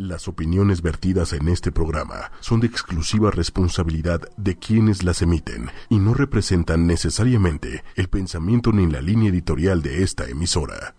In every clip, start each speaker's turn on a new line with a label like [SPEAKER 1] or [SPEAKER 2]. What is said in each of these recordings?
[SPEAKER 1] Las opiniones vertidas en este programa son de exclusiva responsabilidad de quienes las emiten y no representan necesariamente el pensamiento ni la línea editorial de esta emisora.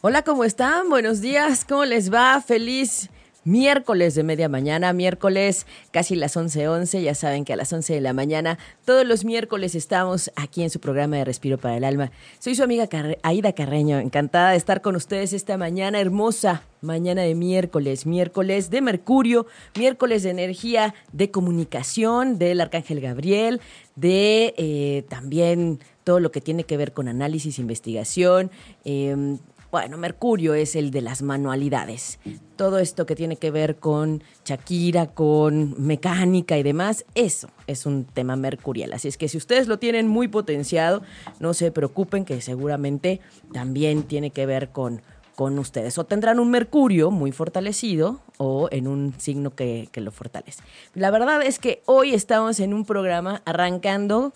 [SPEAKER 2] Hola, ¿cómo están? Buenos días, ¿cómo les va? Feliz miércoles de media mañana, miércoles casi las 11:11, 11, ya saben que a las 11 de la mañana todos los miércoles estamos aquí en su programa de Respiro para el Alma. Soy su amiga Aida Carreño, encantada de estar con ustedes esta mañana hermosa, mañana de miércoles, miércoles de Mercurio, miércoles de energía, de comunicación del Arcángel Gabriel, de eh, también todo lo que tiene que ver con análisis, investigación, eh, bueno, Mercurio es el de las manualidades. Todo esto que tiene que ver con Shakira, con mecánica y demás, eso es un tema mercurial. Así es que si ustedes lo tienen muy potenciado, no se preocupen que seguramente también tiene que ver con, con ustedes. O tendrán un Mercurio muy fortalecido o en un signo que, que lo fortalece. La verdad es que hoy estamos en un programa arrancando,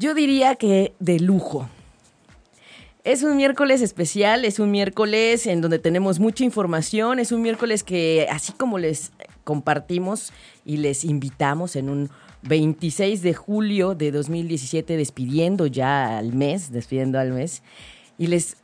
[SPEAKER 2] yo diría que de lujo es un miércoles especial, es un miércoles en donde tenemos mucha información, es un miércoles que así como les compartimos y les invitamos en un 26 de julio de 2017, despidiendo ya al mes, despidiendo al mes, y les,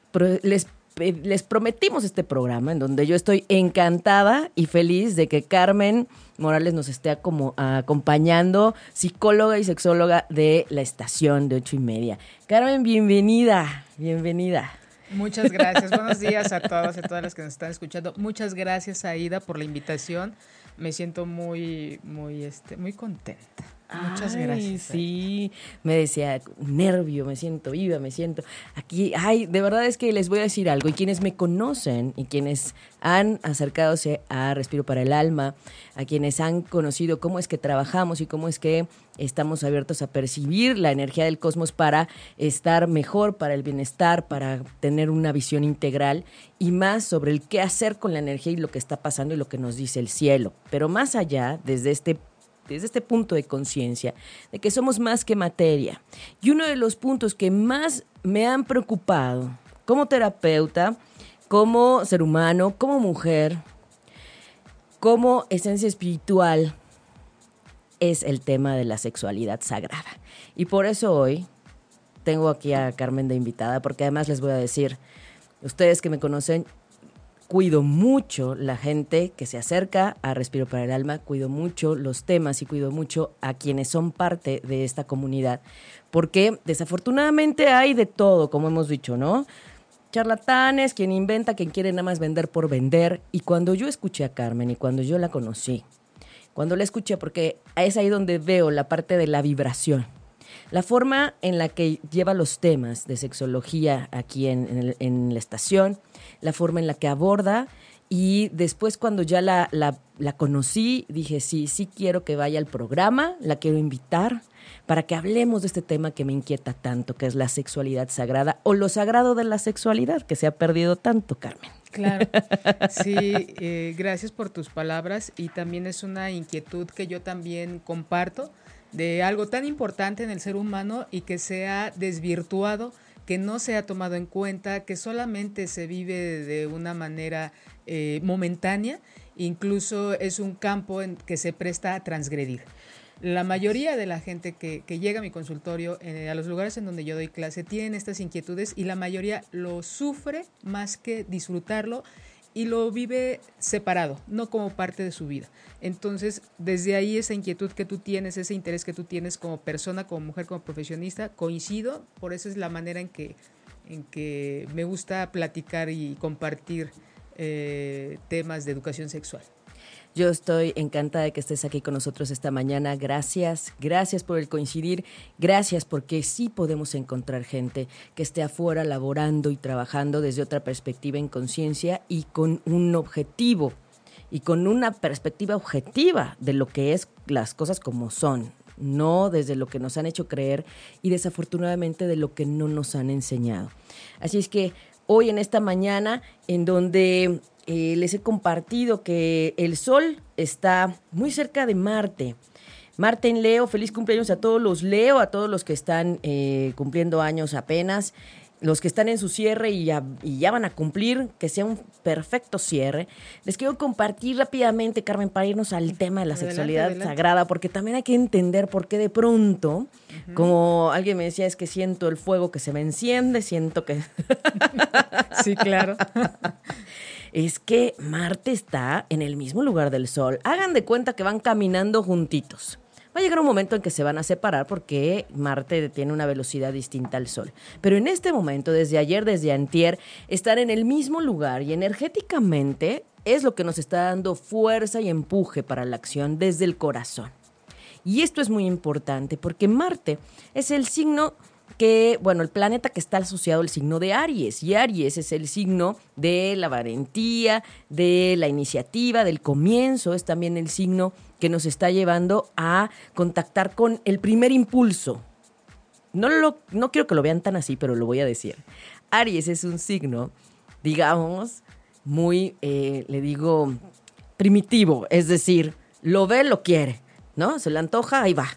[SPEAKER 2] les les prometimos este programa en donde yo estoy encantada y feliz de que Carmen Morales nos esté como acompañando, psicóloga y sexóloga de la estación de ocho y media. Carmen, bienvenida, bienvenida.
[SPEAKER 3] Muchas gracias. Buenos días a todos y a todas las que nos están escuchando. Muchas gracias, Aida, por la invitación. Me siento muy, muy, este, muy contenta. Muchas gracias.
[SPEAKER 2] Sí, me decía, nervio, me siento viva, me siento aquí. Ay, de verdad es que les voy a decir algo. Y quienes me conocen y quienes han acercadose a Respiro para el Alma, a quienes han conocido cómo es que trabajamos y cómo es que estamos abiertos a percibir la energía del cosmos para estar mejor, para el bienestar, para tener una visión integral y más sobre el qué hacer con la energía y lo que está pasando y lo que nos dice el cielo. Pero más allá, desde este desde este punto de conciencia, de que somos más que materia. Y uno de los puntos que más me han preocupado como terapeuta, como ser humano, como mujer, como esencia espiritual, es el tema de la sexualidad sagrada. Y por eso hoy tengo aquí a Carmen de invitada, porque además les voy a decir, ustedes que me conocen, cuido mucho la gente que se acerca a Respiro para el Alma, cuido mucho los temas y cuido mucho a quienes son parte de esta comunidad, porque desafortunadamente hay de todo, como hemos dicho, ¿no? Charlatanes, quien inventa, quien quiere nada más vender por vender. Y cuando yo escuché a Carmen y cuando yo la conocí, cuando la escuché, porque es ahí donde veo la parte de la vibración, la forma en la que lleva los temas de sexología aquí en, la estación, la forma en la que aborda y después cuando ya la, la, conocí, dije, sí, sí quiero que vaya al programa, la quiero invitar para que hablemos de este tema que me inquieta tanto, que es la sexualidad sagrada o lo sagrado de la sexualidad, que se ha perdido tanto, Carmen.
[SPEAKER 3] Claro, sí, eh, gracias por tus palabras y también es una inquietud que yo también comparto de algo tan importante en el ser humano y que se ha desvirtuado, que no se ha tomado en cuenta, que solamente se vive de una manera eh, momentánea, incluso es un campo en que se presta a transgredir. La mayoría de la gente que, llega a mi consultorio, a los lugares en donde yo doy clase, tienen estas inquietudes y la mayoría lo sufre más que disfrutarlo y lo vive separado, no como parte de su vida. Entonces, desde ahí esa inquietud que tú tienes, ese interés que tú tienes como persona, como mujer, como profesionista, coincido, por eso es la manera en que, en que me gusta platicar y compartir eh, temas de educación sexual.
[SPEAKER 2] Yo estoy encantada de que estés aquí con nosotros esta mañana. Gracias, gracias por el coincidir, gracias porque sí podemos encontrar gente que esté afuera laborando y trabajando desde otra perspectiva en conciencia y con un objetivo y con una perspectiva objetiva de lo que es las cosas como son, no desde lo que nos han hecho creer y desafortunadamente de lo que no nos han enseñado. Así es que hoy en esta mañana en donde eh, les he compartido que el Sol está muy cerca de Marte. Marte en Leo, feliz cumpleaños a todos los Leo, a todos los que están eh, cumpliendo años apenas. los que están en su cierre y ya, y ya van a cumplir, que sea un perfecto cierre, les quiero compartir rápidamente, Carmen, para irnos al tema de la
[SPEAKER 3] Adelante,
[SPEAKER 2] sexualidad
[SPEAKER 3] adelante.
[SPEAKER 2] sagrada, porque también hay que entender por qué de pronto, como alguien me decía, es que siento el fuego que se me enciende, siento que...
[SPEAKER 3] Sí, claro.
[SPEAKER 2] es que Marte está en el mismo lugar del Sol. Hagan de cuenta que van caminando juntitos. Va a llegar un momento en que se van a separar porque Marte tiene una velocidad distinta al Sol. Pero en este momento, desde ayer, desde antier, están en el mismo lugar y energéticamente es lo que nos está dando fuerza y empuje para la acción desde el corazón. Y esto es muy importante porque Marte es el signo que, bueno, el planeta que está asociado al signo de Aries. Y Aries es el signo de la valentía, de la iniciativa, del comienzo. Es también el signo que nos está llevando a contactar con el primer impulso. No, lo, no quiero que lo vean tan así, pero lo voy a decir. Aries es un signo, digamos, muy, eh, le digo, primitivo. Es decir, lo ve, lo quiere, ¿no? Se le antoja, ahí va.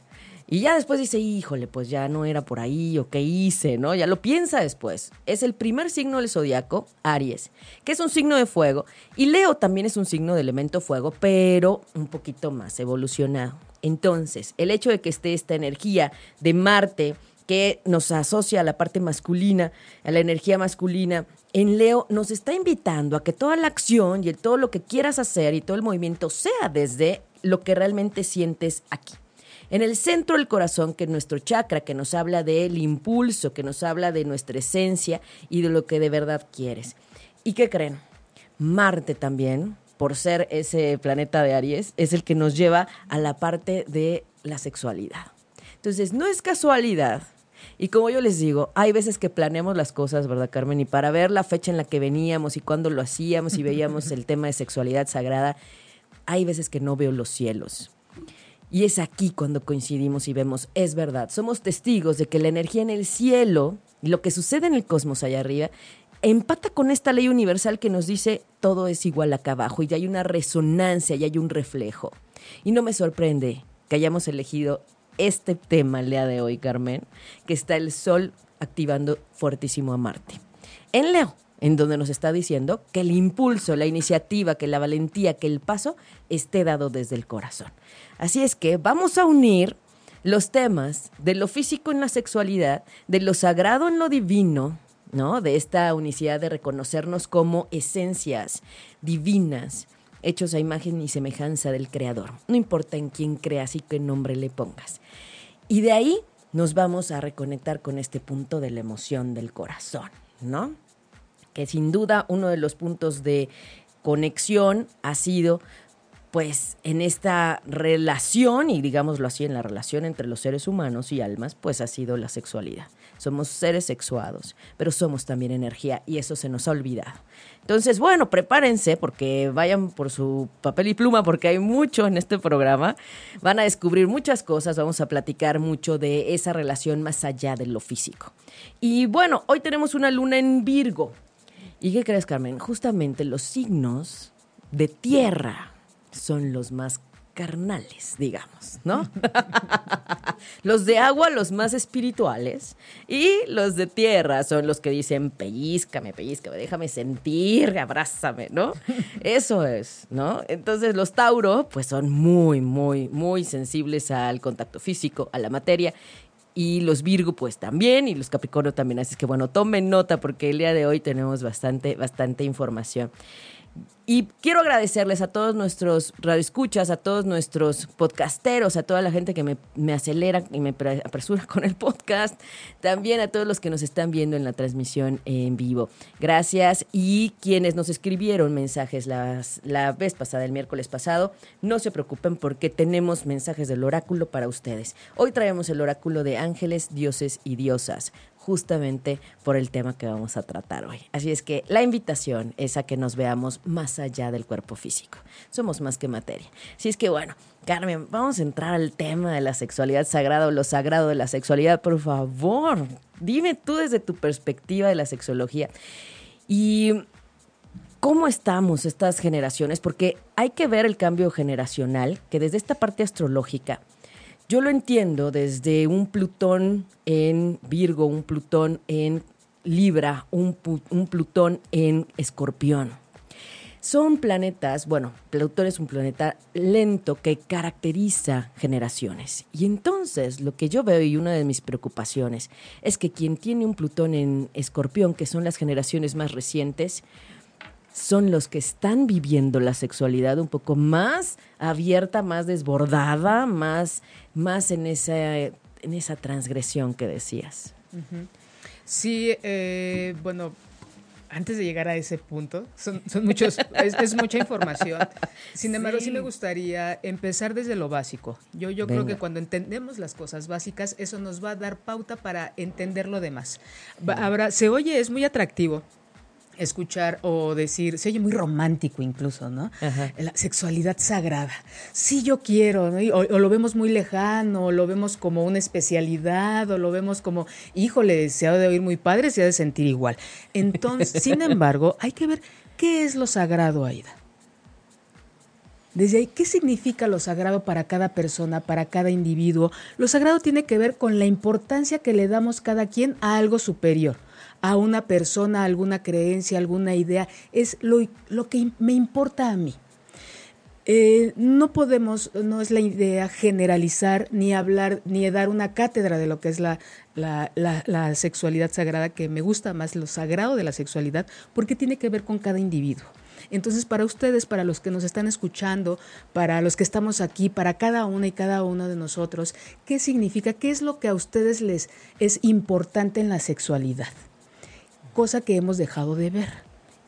[SPEAKER 2] Y ya después dice, híjole, pues ya no era por ahí o qué hice, ¿no? Ya lo piensa después. Es el primer signo del zodiaco, Aries, que es un signo de fuego. Y Leo también es un signo de elemento fuego, pero un poquito más evolucionado. Entonces, el hecho de que esté esta energía de Marte, que nos asocia a la parte masculina, a la energía masculina, en Leo nos está invitando a que toda la acción y todo lo que quieras hacer y todo el movimiento sea desde lo que realmente sientes aquí. En el centro del corazón, que es nuestro chakra, que nos habla del impulso, que nos habla de nuestra esencia y de lo que de verdad quieres. ¿Y qué creen? Marte también, por ser ese planeta de Aries, es el que nos lleva a la parte de la sexualidad. Entonces, no es casualidad. Y como yo les digo, hay veces que planeamos las cosas, ¿verdad, Carmen? Y para ver la fecha en la que veníamos y cuándo lo hacíamos y veíamos el tema de sexualidad sagrada, hay veces que no veo los cielos. Y es aquí cuando coincidimos y vemos, es verdad, somos testigos de que la energía en el cielo lo que sucede en el cosmos allá arriba empata con esta ley universal que nos dice todo es igual acá abajo y hay una resonancia y hay un reflejo. Y no me sorprende que hayamos elegido este tema el día de hoy, Carmen, que está el Sol activando fuertísimo a Marte. En Leo, en donde nos está diciendo que el impulso, la iniciativa, que la valentía, que el paso esté dado desde el corazón. Así es que vamos a unir los temas de lo físico en la sexualidad, de lo sagrado en lo divino, ¿no? De esta unicidad de reconocernos como esencias divinas, hechos a imagen y semejanza del Creador. No importa en quién creas y qué nombre le pongas. Y de ahí nos vamos a reconectar con este punto de la emoción del corazón, ¿no? Que sin duda uno de los puntos de conexión ha sido pues en esta relación, y digámoslo así, en la relación entre los seres humanos y almas, pues ha sido la sexualidad. Somos seres sexuados, pero somos también energía y eso se nos ha olvidado. Entonces, bueno, prepárense porque vayan por su papel y pluma porque hay mucho en este programa. Van a descubrir muchas cosas, vamos a platicar mucho de esa relación más allá de lo físico. Y bueno, hoy tenemos una luna en Virgo. ¿Y qué crees, Carmen? Justamente los signos de tierra son los más carnales, digamos, ¿no? los de agua, los más espirituales, y los de tierra son los que dicen, pellizcame, pellizcame, déjame sentir, abrázame, ¿no? Eso es, ¿no? Entonces los Tauro, pues son muy, muy, muy sensibles al contacto físico, a la materia, y los Virgo pues también y los Capricornio también. Así que bueno, tomen nota porque el día de hoy tenemos bastante, bastante información. Y quiero agradecerles a todos nuestros radioescuchas, a todos nuestros podcasteros, a toda la gente que me, me acelera y me pre- apresura con el podcast, también a todos los que nos están viendo en la transmisión en vivo. Gracias. Y quienes nos escribieron mensajes las- la vez pasada, el miércoles pasado, no se preocupen porque tenemos mensajes del oráculo para ustedes. Hoy traemos el oráculo de ángeles, dioses y diosas justamente por el tema que vamos a tratar hoy. Así es que la invitación es a que nos veamos más allá del cuerpo físico. Somos más que materia. Así es que bueno, Carmen, vamos a entrar al tema de la sexualidad sagrada o lo sagrado de la sexualidad, por favor. Dime tú desde tu perspectiva de la sexología. Y ¿Cómo estamos estas generaciones? Porque hay que ver el cambio generacional, que desde esta parte astrológica, yo lo entiendo desde un Plutón en Virgo, un Plutón en Libra, un, Plutón en Escorpión. Son planetas, bueno, Plutón es un planeta lento que caracteriza generaciones. Y entonces lo que yo veo y una de mis preocupaciones es que quien tiene un Plutón en Escorpión, que son las generaciones más recientes, son los que están viviendo la sexualidad un poco más abierta, más desbordada, más, más en, esa, en esa transgresión que decías.
[SPEAKER 3] Sí, eh, bueno, antes de llegar a ese punto, son, muchos, es, mucha información. Sin embargo, sí. me gustaría empezar desde lo básico. Yo, yo creo que cuando entendemos las cosas básicas, eso nos va a dar pauta para entender lo demás. Ahora, se oye, es muy atractivo escuchar o decir, se oye muy romántico incluso, ¿no? La sexualidad sagrada. Sí, yo quiero, ¿no? o, lo vemos muy lejano, o lo vemos como una especialidad, o lo vemos como, híjole, se ha de oír muy padre, se ha de sentir igual. Entonces, sin embargo, hay que ver qué es lo sagrado, Aida. Desde ahí, ¿qué significa lo sagrado para cada persona, para cada individuo? Lo sagrado tiene que ver con la importancia que le damos cada quien a algo superior a una persona, alguna creencia, alguna idea, es lo, lo que me importa a mí. Eh, no podemos, no es la idea generalizar ni hablar ni dar una cátedra de lo que es la, la, la, sexualidad sagrada, que me gusta más lo sagrado de la sexualidad, porque tiene que ver con cada individuo. Entonces, para ustedes, para los que nos están escuchando, para los que estamos aquí, para cada una y cada uno de nosotros, ¿qué significa? ¿Qué es lo que a ustedes les es importante en la sexualidad? Cosa que hemos dejado de ver.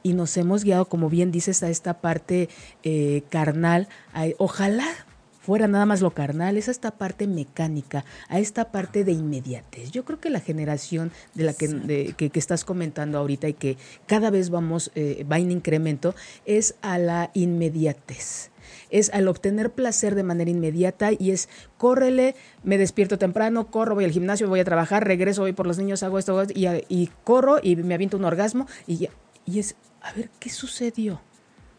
[SPEAKER 3] Y nos hemos guiado, como bien dices, a esta parte eh, carnal. ojalá fuera nada más lo carnal, es esta parte mecánica, a esta parte de inmediatez. Yo creo que la generación de la que, que, estás comentando ahorita y que cada vez vamos, eh, va en incremento, es a la inmediatez es al obtener placer de manera inmediata y es córrele, me despierto temprano, corro, voy al gimnasio, voy a trabajar, regreso, voy por los niños, hago esto y, y corro y me aviento un orgasmo y, y es, a ver, ¿qué sucedió?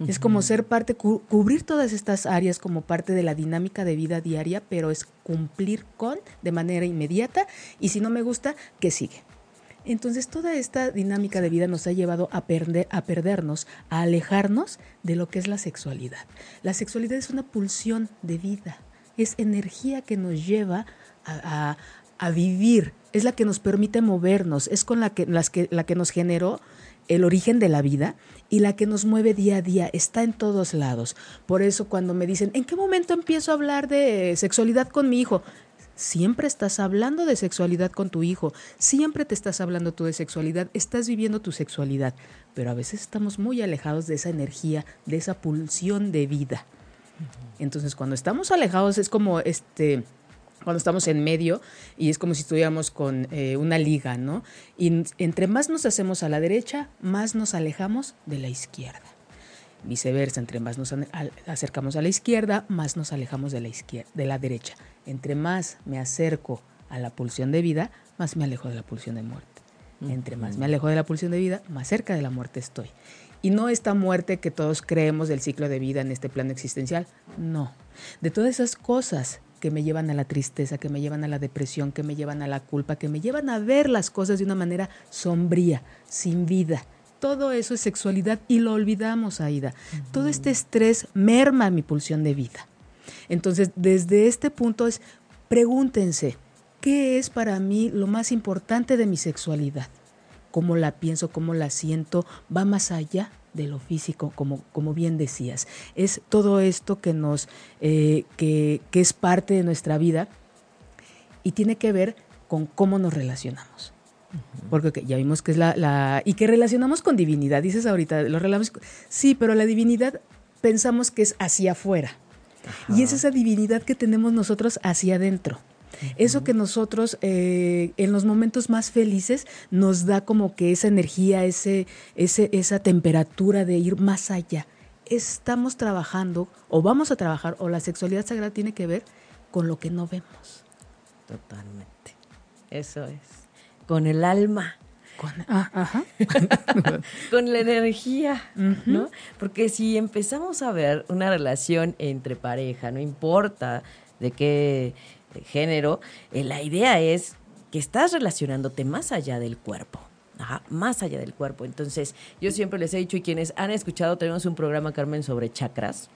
[SPEAKER 3] Es como ser parte, cubrir todas estas áreas como parte de la dinámica de vida diaria, pero es cumplir con de manera inmediata y si no me gusta, ¿qué sigue? Entonces toda esta dinámica de vida nos ha llevado a, perder, a perdernos, a alejarnos de lo que es la sexualidad. La sexualidad es una pulsión de vida, es energía que nos lleva a, vivir, es la que nos permite movernos, es con la que, las que, la que nos generó el origen de la vida y la que nos mueve día a día, está en todos lados. Por eso cuando me dicen, ¿en qué momento empiezo a hablar de sexualidad con mi hijo? Siempre estás hablando de sexualidad con tu hijo, siempre te estás hablando tú de sexualidad, estás viviendo tu sexualidad, pero a veces estamos muy alejados de esa energía, de esa pulsión de vida. Entonces, cuando estamos alejados es como este cuando estamos en medio y es como si estuviéramos con eh, una liga, ¿no? Y entre más nos hacemos a la derecha, más nos alejamos de la izquierda. Viceversa, entre más nos acercamos a la izquierda, más nos alejamos de la, izquierda, de la derecha. Entre más me acerco a la pulsión de vida, más me alejo de la pulsión de muerte. Entre más me alejo de la pulsión de vida, más cerca de la muerte estoy. Y no esta muerte que todos creemos del ciclo de vida en este plano existencial, no. De todas esas cosas que me llevan a la tristeza, que me llevan a la depresión, que me llevan a la culpa, que me llevan a ver las cosas de una manera sombría, sin vida, todo eso es sexualidad y lo olvidamos, Aida. Todo este estrés merma mi pulsión de vida. Entonces, desde este punto es, pregúntense, ¿qué es para mí lo más importante de mi sexualidad? ¿Cómo la pienso, cómo la siento? Va más allá de lo físico, como, como bien decías. Es todo esto que nos, eh, que, que es parte de nuestra vida y tiene que ver con cómo nos relacionamos. Porque ya vimos que es la, Y que relacionamos con divinidad, dices ahorita, lo relacionamos... Sí, pero la divinidad pensamos que es hacia afuera. Y es esa divinidad que tenemos nosotros hacia adentro. Eso que nosotros eh, en los momentos más felices nos da como que esa energía, ese, ese, esa temperatura de ir más allá. Estamos trabajando o vamos a trabajar o la sexualidad sagrada tiene que ver con lo que no vemos.
[SPEAKER 2] Totalmente. Eso es con el alma.
[SPEAKER 3] Con, ah,
[SPEAKER 2] con la energía, ¿no? Porque si empezamos a ver una relación entre pareja, no importa de qué género, eh, la idea es que estás relacionándote más allá del cuerpo. más allá del cuerpo. Entonces, yo siempre les he dicho, y quienes han escuchado, tenemos un programa, Carmen, sobre chakras.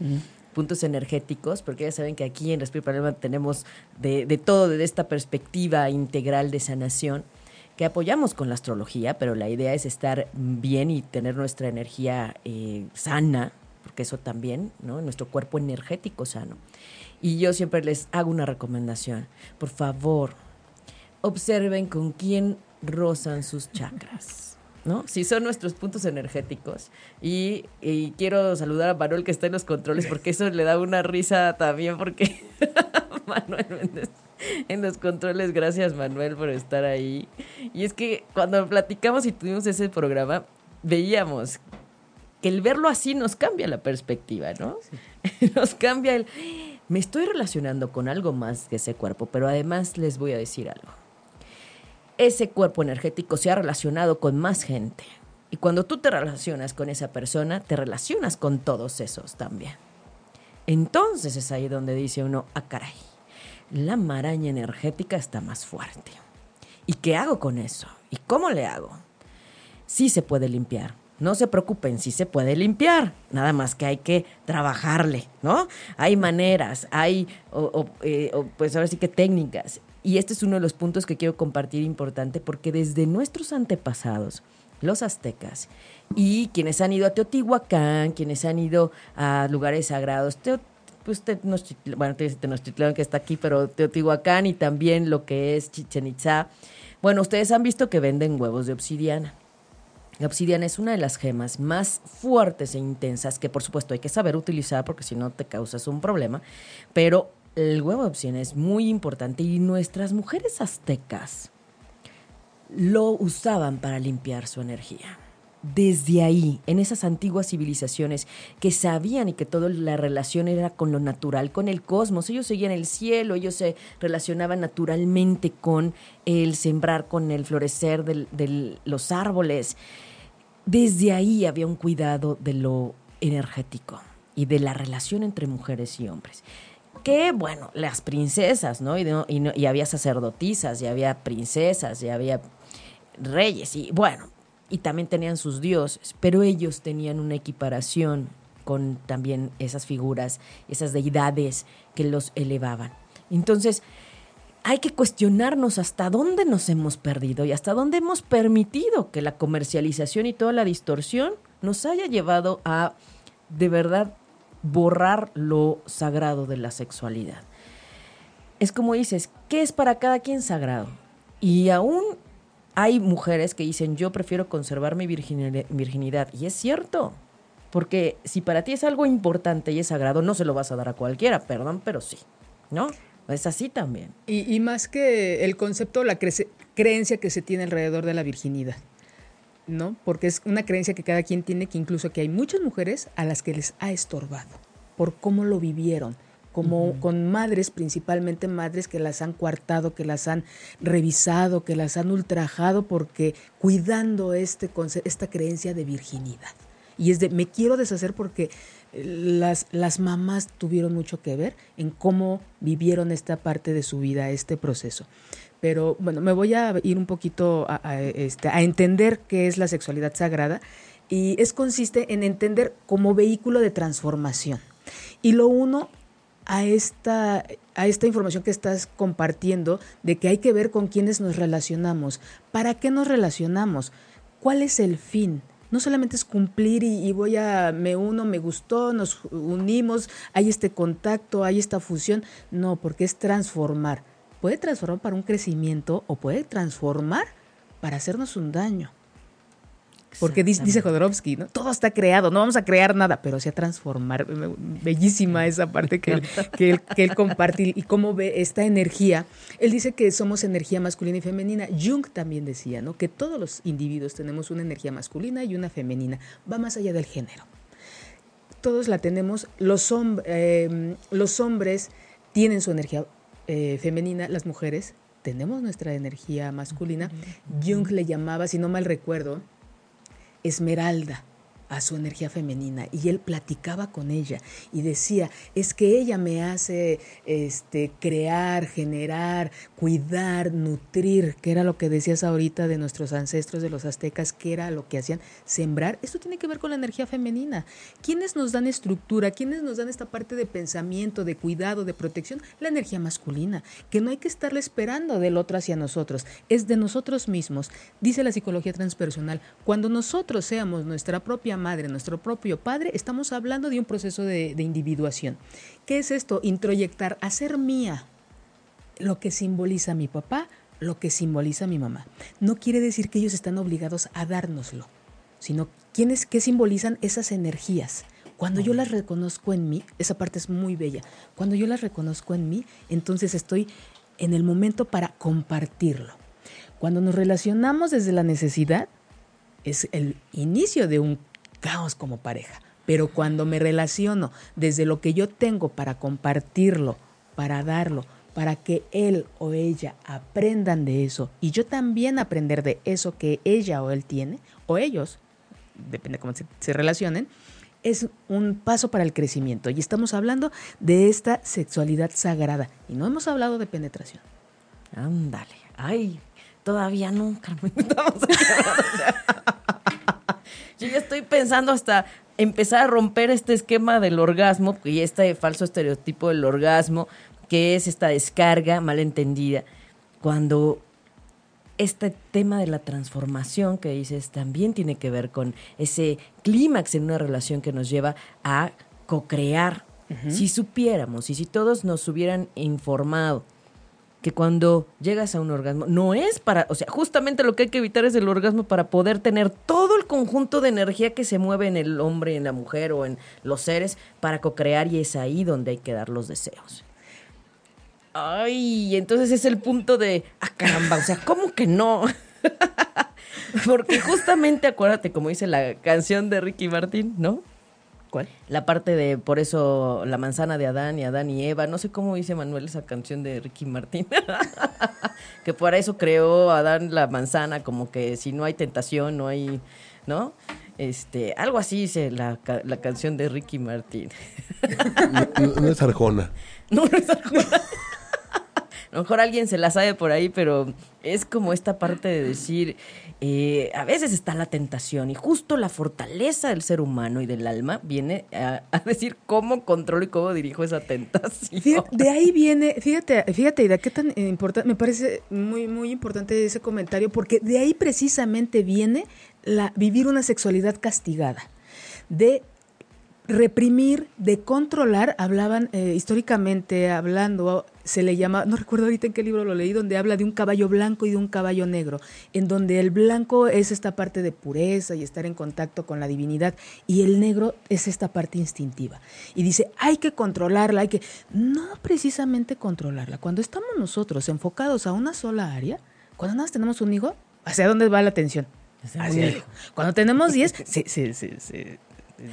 [SPEAKER 2] puntos energéticos, porque ya saben que aquí en Respiro Alma tenemos de, de todo desde esta perspectiva integral de sanación que apoyamos con la astrología, pero la idea es estar bien y tener nuestra energía eh, sana, porque eso también, ¿no? Nuestro cuerpo energético sano. Y yo siempre les hago una recomendación. Por favor, observen con quién rozan sus chakras. ¿no? Si son nuestros puntos energéticos. Y, quiero saludar a Manuel que está en los controles porque eso le da una risa también porque Manuel Méndez en los controles. Gracias Manuel por estar ahí. Y es que cuando platicamos y tuvimos ese programa, veíamos que el verlo así nos cambia la perspectiva, ¿no? nos cambia el... Me estoy relacionando con algo más que ese cuerpo, pero además les voy a decir algo ese cuerpo energético se ha relacionado con más gente. Y cuando tú te relacionas con esa persona, te relacionas con todos esos también. Entonces es ahí donde dice uno, ah, caray, la maraña energética está más fuerte. ¿Y qué hago con eso? ¿Y cómo le hago? Sí se puede limpiar. No se preocupen, sí se puede limpiar. Nada más que hay que trabajarle, ¿no? Hay maneras, hay, eh, pues ahora sí que técnicas. Y este es uno de los puntos que quiero compartir importante porque desde nuestros antepasados, los aztecas, y quienes han ido a Teotihuacán, quienes han ido a lugares sagrados, pues bueno, Tenochtitlán que está aquí, pero Teotihuacán y también lo que es Chichen Itza. Bueno, ustedes han visto que venden huevos de obsidiana. La obsidiana es una de las gemas más fuertes e intensas que por supuesto hay que saber utilizar porque si no te causas un problema, pero el huevo de opción es muy importante y nuestras mujeres aztecas lo usaban para limpiar su energía. Desde ahí, en esas antiguas civilizaciones que sabían y que toda la relación era con lo natural, con el cosmos, ellos seguían el cielo, ellos se relacionaban naturalmente con el sembrar, con el florecer de los árboles. Desde ahí había un cuidado de lo energético y de la relación entre mujeres y hombres que, bueno, las princesas, ¿no? Y, había sacerdotisas, y había princesas, y había reyes, y bueno, y también tenían sus dioses, pero ellos tenían una equiparación con también esas figuras, esas deidades que los elevaban. Entonces, hay que cuestionarnos hasta dónde nos hemos perdido y hasta dónde hemos permitido que la comercialización y toda la distorsión nos haya llevado a de verdad borrar lo sagrado de la sexualidad. Es como dices, ¿qué es para cada quien sagrado? Y aún hay mujeres que dicen, yo prefiero conservar mi virginidad. Y es cierto, porque si para ti es algo importante y es sagrado, no se lo vas a dar a cualquiera, perdón, pero sí, ¿no? Es así también.
[SPEAKER 3] Y, más que el concepto, la creencia que se tiene alrededor de la virginidad. ¿no? Porque es una creencia que cada quien tiene, que incluso que hay muchas mujeres a las que les ha estorbado por cómo lo vivieron, como con madres, principalmente madres que las han coartado, que las han revisado, que las han ultrajado, porque cuidando este, esta creencia de virginidad. Y es de, me quiero deshacer porque eh, las, las mamás tuvieron mucho que ver en cómo vivieron esta parte de su vida, este proceso pero bueno, me voy a ir un poquito a, este, a entender qué es la sexualidad sagrada y es consiste en entender como vehículo de transformación. Y lo uno a esta, a esta información que estás compartiendo de que hay que ver con quiénes nos relacionamos. ¿Para qué nos relacionamos? ¿Cuál es el fin? No solamente es cumplir y, y, voy a, me uno, me gustó, nos unimos, hay este contacto, hay esta fusión. No, porque es transformar puede transformar para un crecimiento o puede transformar para hacernos un daño. Porque dice Jodorowsky, ¿no? todo está creado, no vamos a crear nada, pero sí a transformar. Bellísima esa parte que él, que él, comparte y cómo ve esta energía. Él dice que somos energía masculina y femenina. Jung también decía ¿no? que todos los individuos tenemos una energía masculina y una femenina. Va más allá del género. Todos la tenemos. Los, eh, los hombres tienen su energía eh, femenina, las mujeres tenemos nuestra energía masculina. Jung le llamaba, si no mal recuerdo, esmeralda. A su energía femenina y él platicaba con ella y decía, es que ella me hace este, crear, generar, cuidar, nutrir, que era lo que decías ahorita de nuestros ancestros, de los aztecas, que era lo que hacían, sembrar. Esto tiene que ver con la energía femenina. ¿Quiénes nos dan estructura? ¿Quiénes nos dan esta parte de pensamiento, de cuidado, de protección? La energía masculina, que no hay que estarle esperando del otro hacia nosotros, es de nosotros mismos. Dice la psicología transpersonal, cuando nosotros seamos nuestra propia madre, nuestro propio padre, estamos hablando de un proceso de, individuación. ¿Qué es esto? Introyectar, hacer mía lo que simboliza mi papá, lo que simboliza mi mamá. No quiere decir que ellos están obligados a dárnoslo, sino quiénes, qué simbolizan esas energías. Cuando yo las reconozco en mí, esa parte es muy bella, cuando yo las reconozco en mí, entonces estoy en el momento para compartirlo. Cuando nos relacionamos desde la necesidad, es el inicio de un caos como pareja. Pero cuando me relaciono desde lo que yo tengo para compartirlo, para darlo, para que él o ella aprendan de eso y yo también aprender de eso que ella o él tiene, o ellos, depende cómo se, se relacionen, es un paso para el crecimiento. Y estamos hablando de esta sexualidad sagrada. Y no hemos hablado de penetración.
[SPEAKER 2] Ándale. Ay, todavía nunca. Yo ya estoy pensando hasta empezar a romper este esquema del orgasmo y este falso estereotipo del orgasmo, que es esta descarga malentendida, cuando este tema de la transformación que dices también tiene que ver con ese clímax en una relación que nos lleva a co-crear. Si supiéramos y si todos nos hubieran informado que cuando llegas a un orgasmo no es para, o sea, justamente lo que hay que evitar es el orgasmo para poder tener todo el conjunto de energía que se mueve en el hombre, en la mujer o en los seres para co-crear y es ahí donde hay que dar los deseos. Ay, entonces es el punto de, ah, caramba, o sea, ¿cómo que no? Porque justamente acuérdate, como dice la canción de Ricky Martin, ¿no?
[SPEAKER 3] ¿Cuál?
[SPEAKER 2] La parte de, por eso, la manzana de Adán y Adán y Eva. No sé cómo dice Manuel esa canción de Ricky Martín. que por eso creó Adán la manzana, como que si no hay tentación, no hay, ¿no? Este, algo así dice la, la canción de Ricky Martín.
[SPEAKER 1] no, es Arjona.
[SPEAKER 2] No, no es Arjona. A lo mejor alguien se la sabe por ahí, pero es como esta parte de decir, eh, a veces está la tentación y justo la fortaleza del ser humano y del alma viene a, decir cómo controlo y cómo dirijo esa tentación.
[SPEAKER 3] de ahí viene, fíjate, fíjate, Ida, qué tan importante, me parece muy, muy importante ese comentario, porque de ahí precisamente viene la, vivir una sexualidad castigada, de reprimir, de controlar, hablaban eh, históricamente hablando, se le llama, no recuerdo ahorita en qué libro lo leí, donde habla de un caballo blanco y de un caballo negro, en donde el blanco es esta parte de pureza y estar en contacto con la divinidad, y el negro es esta parte instintiva. Y dice, hay que controlarla, hay que, no precisamente controlarla, cuando estamos nosotros enfocados a una sola área, cuando nada más tenemos un hijo, ¿hacia dónde va la atención? Hacia el hijo. Cuando tenemos 10, se, se, se,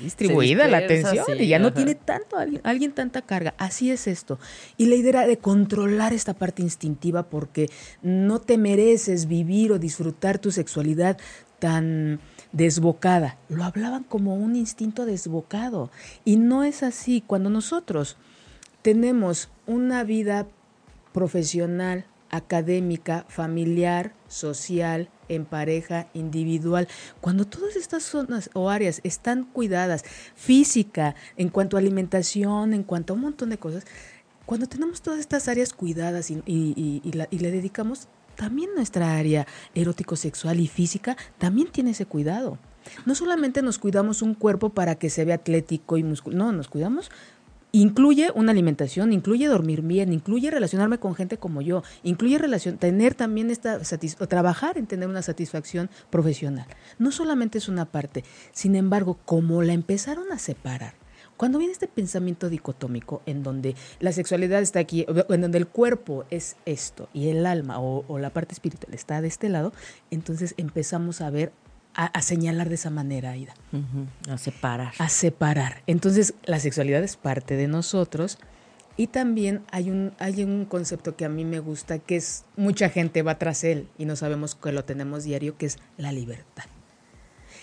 [SPEAKER 3] distribuida la atención y ya no tiene tanto alguien, tanta carga. Así es esto. Y la idea de controlar esta parte instintiva porque no te mereces vivir o disfrutar tu sexualidad tan desbocada. Lo hablaban como un instinto desbocado. Y no es así. Cuando nosotros tenemos una vida profesional, académica, familiar, social, en pareja, individual. Cuando todas estas zonas o áreas están cuidadas, física, en cuanto a alimentación, en cuanto a un montón de cosas, cuando tenemos todas estas áreas cuidadas y, le dedicamos también nuestra área erótico-sexual y física, también tiene ese cuidado. No solamente nos cuidamos un cuerpo para que se vea atlético y musculoso, no, nos cuidamos incluye una alimentación, incluye dormir bien, incluye relacionarme con gente como yo, incluye relación, tener también esta trabajar en tener una satisfacción profesional. No solamente es una parte, sin embargo, como la empezaron a separar, cuando viene este pensamiento dicotómico en donde la sexualidad está aquí, en donde el cuerpo es esto y el alma o, o la parte espiritual está de este lado, entonces empezamos a ver a, señalar de esa manera, Aida.
[SPEAKER 2] A separar.
[SPEAKER 3] A separar. Entonces, la sexualidad es parte de nosotros. Y también hay un, hay un concepto que a mí me gusta, que es mucha gente va tras él y no sabemos que lo tenemos diario, que es la libertad.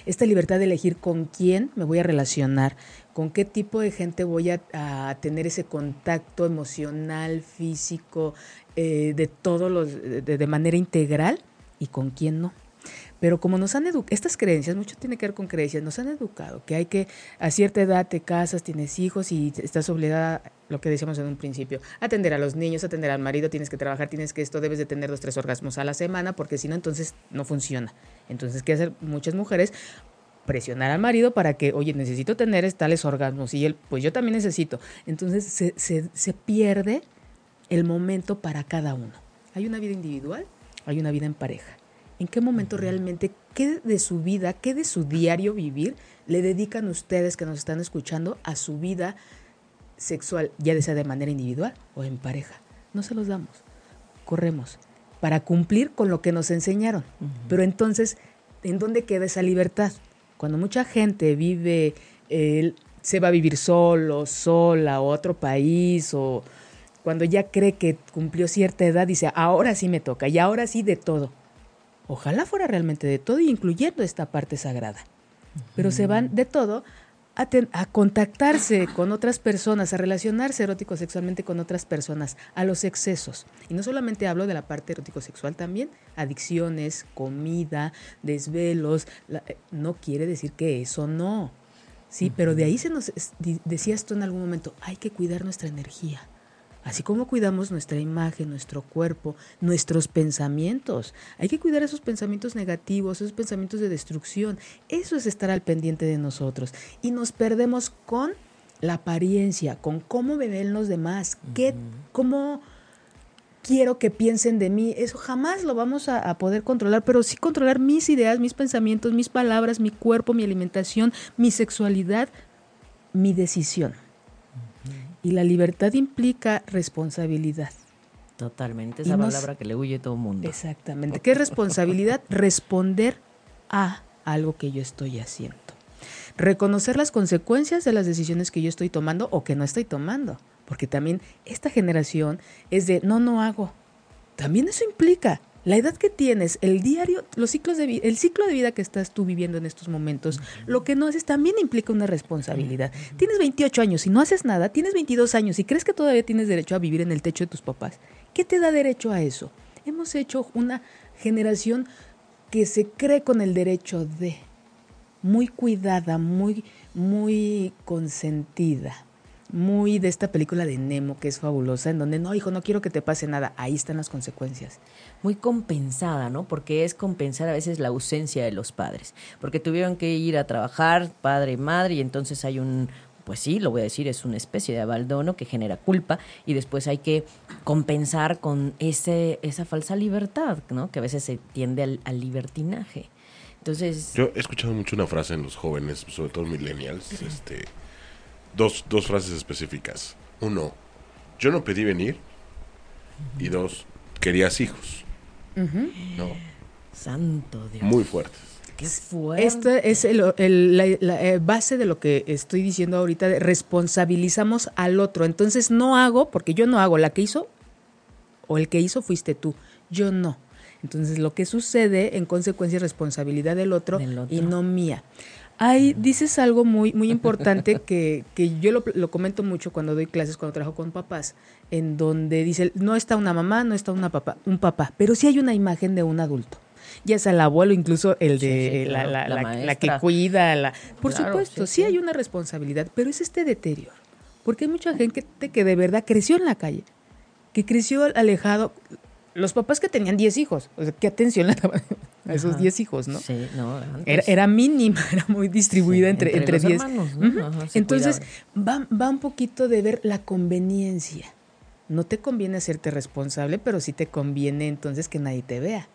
[SPEAKER 3] esta libertad de elegir con quién me voy a relacionar, con qué tipo de gente voy a, tener ese contacto emocional, físico, eh, de todos los, de manera integral y con quién no. Pero como nos han educado, estas creencias, mucho tiene que ver con creencias, nos han educado que hay que, a cierta edad te casas, tienes hijos y estás obligada, lo que decíamos en un principio, atender a los niños, atender al marido, tienes que trabajar, tienes que esto, debes de tener dos, tres orgasmos a la semana, porque si no, entonces no funciona. Entonces, ¿qué hacer muchas mujeres? presionar al marido para que, oye, necesito tener tales orgasmos y él, pues yo también necesito. Entonces se, se, se pierde el momento para cada uno. Hay una vida individual, hay una vida en pareja en qué momento realmente, qué de su vida, qué de su diario vivir le dedican ustedes que nos están escuchando a su vida sexual, ya sea de manera individual o en pareja. No se los damos, corremos para cumplir con lo que nos enseñaron. Pero entonces, ¿en dónde queda esa libertad? Cuando mucha gente vive, se va a vivir solo, sola, a otro país, o cuando ya cree que cumplió cierta edad, dice, ahora sí me toca, y ahora sí de todo. Ojalá fuera realmente de todo, incluyendo esta parte sagrada. Pero se van de todo a, a, contactarse con otras personas, a relacionarse erótico-sexualmente con otras personas, a los excesos. Y no solamente hablo de la parte erótico-sexual, también adicciones, comida, desvelos. Eh, no quiere decir que eso no. Sí, pero de ahí se nos decías tú en algún momento, hay que cuidar nuestra energía. Así como cuidamos nuestra imagen, nuestro cuerpo, nuestros pensamientos. Hay que cuidar esos pensamientos negativos, esos pensamientos de destrucción. Eso es estar al pendiente de nosotros. Y nos perdemos con la apariencia, con cómo me ven los demás, qué, cómo quiero que piensen de mí. Eso jamás lo vamos a, a, poder controlar, pero sí controlar mis ideas, mis pensamientos, mis palabras, mi cuerpo, mi alimentación, mi sexualidad, mi decisión. Y la libertad implica responsabilidad.
[SPEAKER 2] Totalmente, esa palabra que le huye todo el mundo.
[SPEAKER 3] Exactamente. ¿Qué es responsabilidad? Responder a algo que yo estoy haciendo. Reconocer las consecuencias de las decisiones que yo estoy tomando o que no estoy tomando. Porque también esta generación es de no, no hago. También eso implica la edad que tienes, el diario, los ciclos de el ciclo de vida que estás tú viviendo en estos momentos, lo que no haces también implica una responsabilidad. Tienes 28 años y no haces nada, tienes 22 años y crees que todavía tienes derecho a vivir en el techo de tus papás. ¿Qué te da derecho a eso? Hemos hecho una generación que se cree con el derecho de muy cuidada, muy muy consentida muy de esta película de Nemo, que es fabulosa, en donde no, hijo, no quiero que te pase nada, ahí están las consecuencias.
[SPEAKER 2] Muy compensada, ¿no? Porque es compensar a veces la ausencia de los padres, porque tuvieron que ir a trabajar, padre y madre, y entonces hay un, pues sí, lo voy a decir, es una especie de abandono que genera culpa y después hay que compensar con ese, esa falsa libertad, ¿no? Que a veces se tiende al, al libertinaje. Entonces...
[SPEAKER 1] Yo he escuchado mucho una frase en los jóvenes, sobre todo millennials, este dos, dos frases específicas. Uno, yo no pedí venir. Y dos, querías hijos. No.
[SPEAKER 2] Santo Dios.
[SPEAKER 1] Muy fuertes.
[SPEAKER 3] Qué fuerte. Esta es el, el, la, eh, base de lo que estoy diciendo ahorita. responsabilizamos al otro. Entonces no hago, porque yo no hago. La que hizo o el que hizo fuiste tú. Yo no. Entonces lo que sucede en consecuencia es responsabilidad del otro, del otro. y no mía. Ay, dices algo muy, muy importante que, que yo lo, lo, comento mucho cuando doy clases, cuando trabajo con papás, en donde dice, no está una mamá, no está una papá, un papá, pero sí hay una imagen de un adulto. Ya sea el abuelo, incluso el de la, la, la, que cuida, la, por supuesto, sí, hay una responsabilidad, pero es este deterioro. Porque hay mucha gente que de verdad creció en la calle, que creció alejado, los papás que tenían 10 hijos, o sea, qué atención le daban a esos 10 hijos, ¿no?
[SPEAKER 2] Sí, no.
[SPEAKER 3] Era, era, mínima, era muy distribuida entre, entre, 10. Hermanos, ¿no? Entonces, va, va un poquito de ver la conveniencia. No te conviene hacerte responsable, pero sí te conviene entonces que nadie te vea.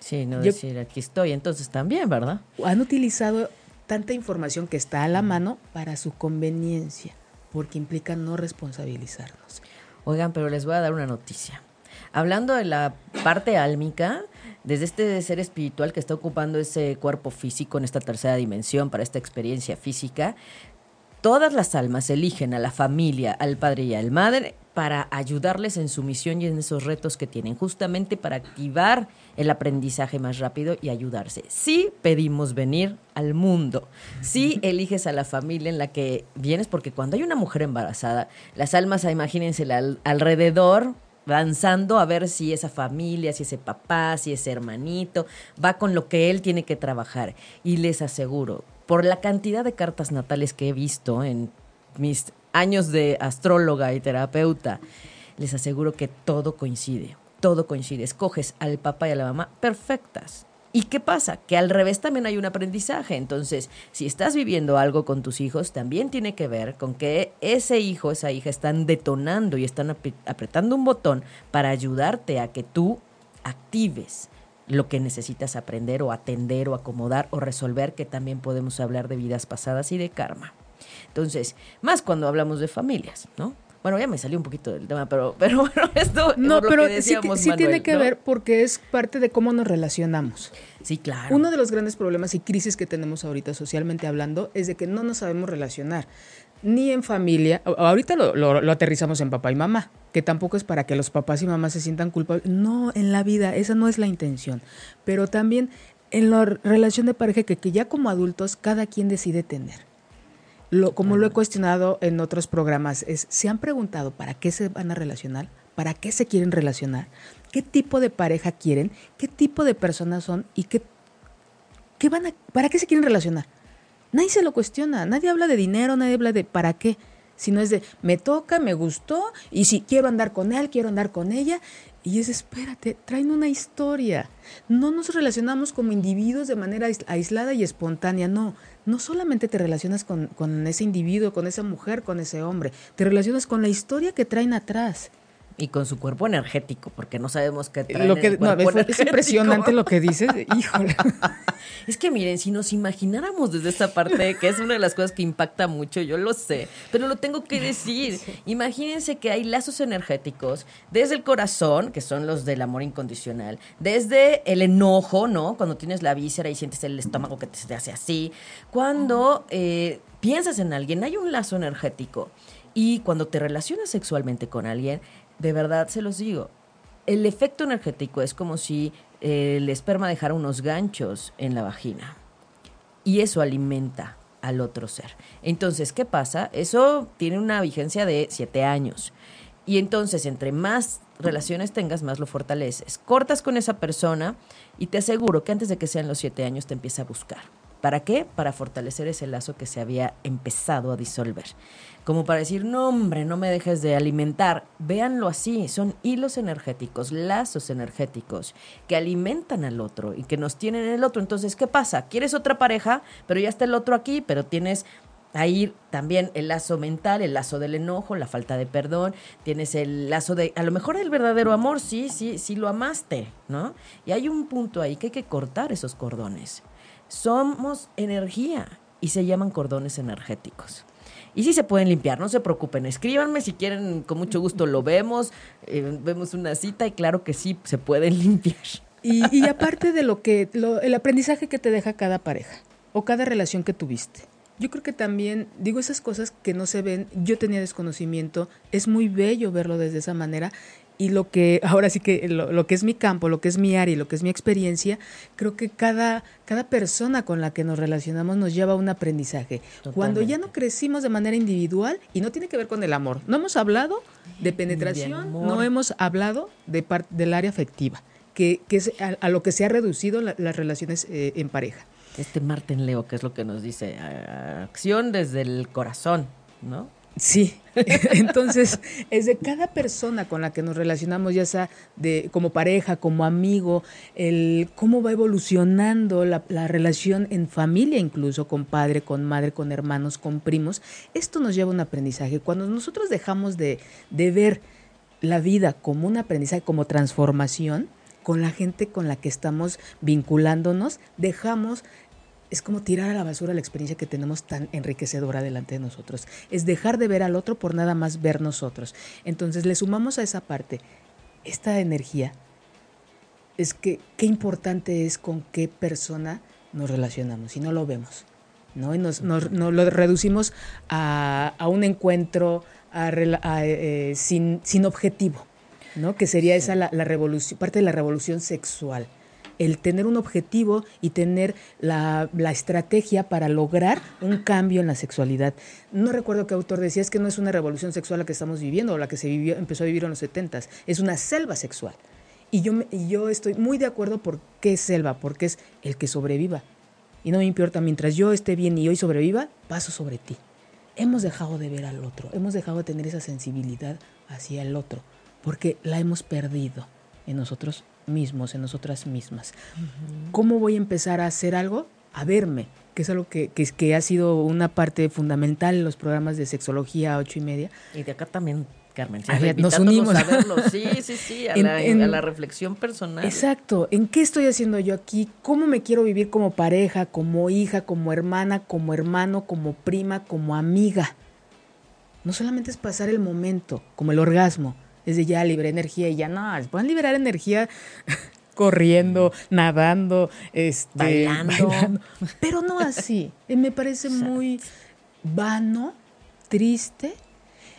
[SPEAKER 2] Sí, no decir aquí estoy, entonces también, ¿verdad?
[SPEAKER 3] Han utilizado tanta información que está a la mano para su conveniencia, porque implica no responsabilizarnos.
[SPEAKER 2] Oigan, pero les voy a dar una noticia. Hablando de la parte álmica, desde este ser espiritual que está ocupando ese cuerpo físico en esta tercera dimensión para esta experiencia física, todas las almas eligen a la familia, al padre y al madre para ayudarles en su misión y en esos retos que tienen, justamente para activar el aprendizaje más rápido y ayudarse. Sí pedimos venir al mundo, sí eliges a la familia en la que vienes, porque cuando hay una mujer embarazada, las almas, imagínense, alrededor danzando a ver si esa familia, si ese papá, si ese hermanito va con lo que él tiene que trabajar. Y les aseguro, por la cantidad de cartas natales que he visto en mis años de astróloga y terapeuta, les aseguro que todo coincide, todo coincide. Escoges al papá y a la mamá perfectas. ¿Y qué pasa? Que al revés también hay un aprendizaje. Entonces, si estás viviendo algo con tus hijos, también tiene que ver con que ese hijo, esa hija están detonando y están apretando un botón para ayudarte a que tú actives lo que necesitas aprender o atender o acomodar o resolver, que también podemos hablar de vidas pasadas y de karma. Entonces, más cuando hablamos de familias, ¿no? Bueno, ya me salió un poquito del tema, pero, pero bueno, esto
[SPEAKER 3] no, pero sí, tiene que ver porque es parte de cómo nos relacionamos.
[SPEAKER 2] Sí, claro.
[SPEAKER 3] Uno de los grandes problemas y crisis que tenemos ahorita socialmente hablando es de que no nos sabemos relacionar ni en familia. Ahorita lo, lo, aterrizamos en papá y mamá, que tampoco es para que los papás y mamás se sientan culpables. No, en la vida, esa no es la intención. Pero también en la relación de pareja que, que ya como adultos cada quien decide tener como lo he cuestionado en otros programas, es, ¿se han preguntado para qué se van a relacionar? ¿Para qué se quieren relacionar? ¿Qué tipo de pareja quieren? ¿Qué tipo de personas son? ¿Y qué, qué van a, para qué se quieren relacionar? Nadie se lo cuestiona, nadie habla de dinero, nadie habla de para qué, sino es de me toca, me gustó, y si quiero andar con él, quiero andar con ella, y es, espérate, traen una historia. No nos relacionamos como individuos de manera aislada y espontánea, no no solamente te relacionas con, con, ese individuo, con esa mujer, con ese hombre, te relacionas con la historia que traen atrás.
[SPEAKER 2] Y con su cuerpo energético, porque no sabemos qué traen
[SPEAKER 3] lo que, el no, es, impresionante lo que dices, híjole.
[SPEAKER 2] Es que miren, si nos imagináramos desde esta parte, que es una de las cosas que impacta mucho, yo lo sé, pero lo tengo que decir. Imagínense que hay lazos energéticos desde el corazón, que son los del amor incondicional, desde el enojo, ¿no? Cuando tienes la víscera y sientes el estómago que te hace así. Cuando eh, piensas en alguien, hay un lazo energético. Y cuando te relacionas sexualmente con alguien, de verdad se los digo, el efecto energético es como si eh, el esperma dejara unos ganchos en la vagina y eso alimenta al otro ser. Entonces, ¿qué pasa? Eso tiene una vigencia de siete años. Y entonces, entre más relaciones tengas, más lo fortaleces. Cortas con esa persona y te aseguro que antes de que sean los siete años te empieza a buscar. ¿Para qué? Para fortalecer ese lazo que se había empezado a disolver. Como para decir, no hombre, no me dejes de alimentar. Véanlo así, son hilos energéticos, lazos energéticos que alimentan al otro y que nos tienen en el otro. Entonces, ¿qué pasa? ¿Quieres otra pareja? Pero ya está el otro aquí, pero tienes ahí también el lazo mental, el lazo del enojo, la falta de perdón, tienes el lazo de, a lo mejor el verdadero amor, sí, sí, sí lo amaste, ¿no? Y hay un punto ahí que hay que cortar esos cordones. Somos energía y se llaman cordones energéticos. Y sí se pueden limpiar, no se preocupen, escríbanme si quieren, con mucho gusto lo vemos, eh, vemos una cita y claro que sí, se pueden limpiar.
[SPEAKER 3] Y, aparte de lo que, el aprendizaje que te deja cada pareja o cada relación que tuviste. Yo creo que también, digo, esas cosas que no se ven, yo tenía desconocimiento, es muy bello verlo desde esa manera y lo que ahora sí que lo, que es mi campo, lo que es mi área y lo que es mi experiencia, creo que cada, cada persona con la que nos relacionamos nos lleva a un aprendizaje. Cuando ya no crecimos de manera individual y no tiene que ver con el amor, no hemos hablado de penetración, no hemos hablado de del área afectiva, que, que es a, lo que se ha reducido las relaciones eh, en pareja.
[SPEAKER 2] Este Martín Leo, que es lo que nos dice, acción desde el corazón, ¿no?
[SPEAKER 3] Sí, entonces es de cada persona con la que nos relacionamos, ya sea de como pareja, como amigo, el cómo va evolucionando la, relación en familia, incluso con padre, con madre, con hermanos, con primos. Esto nos lleva a un aprendizaje. Cuando nosotros dejamos de, de ver la vida como un aprendizaje, como transformación, con la gente con la que estamos vinculándonos, dejamos es como tirar a la basura la experiencia que tenemos tan enriquecedora delante de nosotros. Es dejar de ver al otro por nada más ver nosotros. Entonces le sumamos a esa parte esta energía. Es que qué importante es con qué persona nos relacionamos y no lo vemos. ¿no? Y nos, lo reducimos a, a un encuentro, eh, sin, sin, objetivo, ¿no? Que sería esa la, revolución, parte de la revolución sexual. El tener un objetivo y tener la, estrategia para lograr un cambio en la sexualidad. No recuerdo qué autor decía, es que no es una revolución sexual la que estamos viviendo o la que se vivió, empezó a vivir en los 70 es una selva sexual. Y yo, yo estoy muy de acuerdo por qué es selva, porque es el que sobreviva. Y no me importa, mientras yo esté bien y hoy sobreviva, paso sobre ti. Hemos dejado de ver al otro, hemos dejado de tener esa sensibilidad hacia el otro, porque la hemos perdido en nosotros mismos, en nosotras mismas. ¿Cómo voy a empezar a hacer algo? A verme, que es algo que, que, que, ha sido una parte fundamental en los programas de sexología ocho y media.
[SPEAKER 2] Y de acá también Carmen.
[SPEAKER 3] nos unimos.
[SPEAKER 2] A verlo. Sí, sí, sí, a, la, reflexión personal.
[SPEAKER 3] Exacto. ¿En qué estoy haciendo yo aquí? ¿Cómo me quiero vivir como pareja, como hija, como hermana, como hermano, como prima, como amiga? No solamente es pasar el momento, como el orgasmo, es de ya libre energía y ya no, pueden liberar energía corriendo, nadando, este, bailando. Pero no así. Me parece muy vano, triste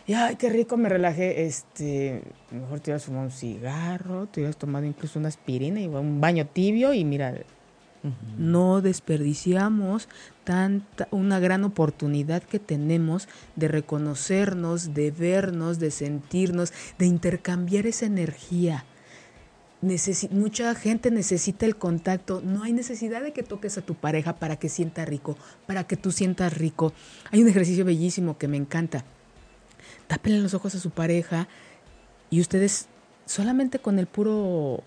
[SPEAKER 3] y ay, qué rico, me relajé. Este, mejor te hubieras fumado un cigarro, te hubieras tomado incluso una aspirina y un baño tibio y mira, no desperdiciamos tanta, una gran oportunidad que tenemos de reconocernos, de vernos, de sentirnos, de intercambiar esa energía. mucha gente necesita el contacto. No hay necesidad de que toques a tu pareja para que sienta rico, para que tú sientas rico. Hay un ejercicio bellísimo que me encanta tápenle los ojos a su pareja y ustedes solamente con el puro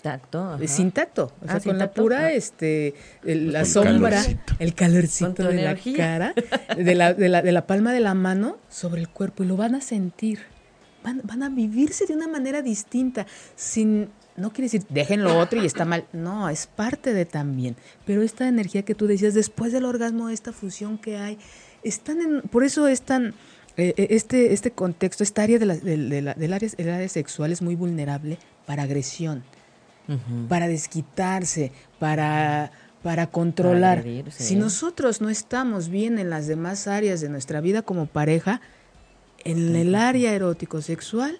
[SPEAKER 2] tacto,
[SPEAKER 3] sin tacto, o sea, ah, con la pura, este, la sombra, el calorcito de la cara, de la, de, la, de la palma de la mano sobre el cuerpo y lo van a sentir, van, van a vivirse de una manera distinta, sin, no quiere decir déjenlo otro y está mal, no, es parte de también, pero esta energía que tú decías después del orgasmo, esta fusión que hay, están en, por eso es tan eh, eh, este, este contexto, esta área de la, del, área, el área sexual es muy vulnerable para agresión, para desquitarse, para, para controlar. Si nosotros no estamos bien en las demás áreas de nuestra vida como pareja, en el área erótico sexual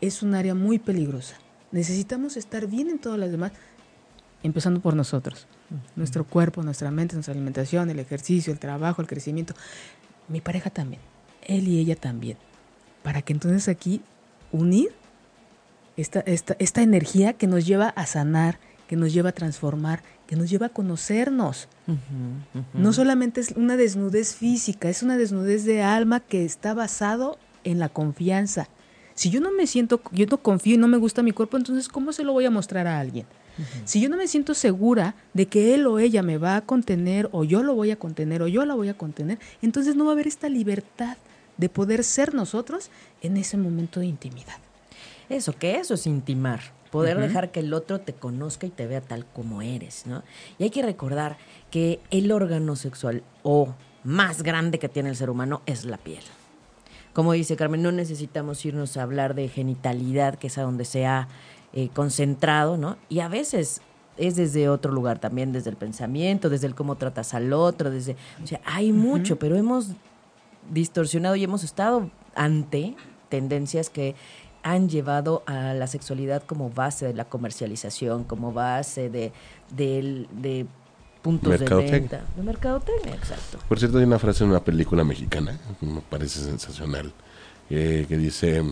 [SPEAKER 3] es un área muy peligrosa. Necesitamos estar bien en todas las demás, empezando por nosotros. Nuestro cuerpo, nuestra mente, nuestra alimentación, el ejercicio, el trabajo, el crecimiento. Mi pareja también él y ella también. Para que entonces aquí unir esta, esta, esta energía que nos lleva a sanar, que nos lleva a transformar, que nos lleva a conocernos. No solamente es una desnudez física, es una desnudez de alma que está basado en la confianza. Si yo no me siento, yo no confío y no me gusta mi cuerpo, entonces ¿cómo se lo voy a mostrar a alguien? Si yo no me siento segura de que él o ella me va a contener o yo lo voy a contener o yo la voy a contener, entonces no va a haber esta libertad de poder ser nosotros en ese momento de intimidad.
[SPEAKER 2] Eso, que eso es intimar, poder dejar que el otro te conozca y te vea tal como eres, ¿no? Y hay que recordar que el órgano sexual o más grande que tiene el ser humano es la piel. Como dice Carmen, no necesitamos irnos a hablar de genitalidad, que es a donde se ha eh, concentrado, ¿no? Y a veces es desde otro lugar también, desde el pensamiento, desde el cómo tratas al otro, desde, o sea, hay mucho, pero hemos distorsionado y hemos estado ante tendencias que han llevado a la sexualidad como base de la comercialización, como base de, de, puntos de venta. De mercadotecnia, exacto.
[SPEAKER 1] Por cierto, hay una frase en una película mexicana, me parece sensacional, eh, que dice,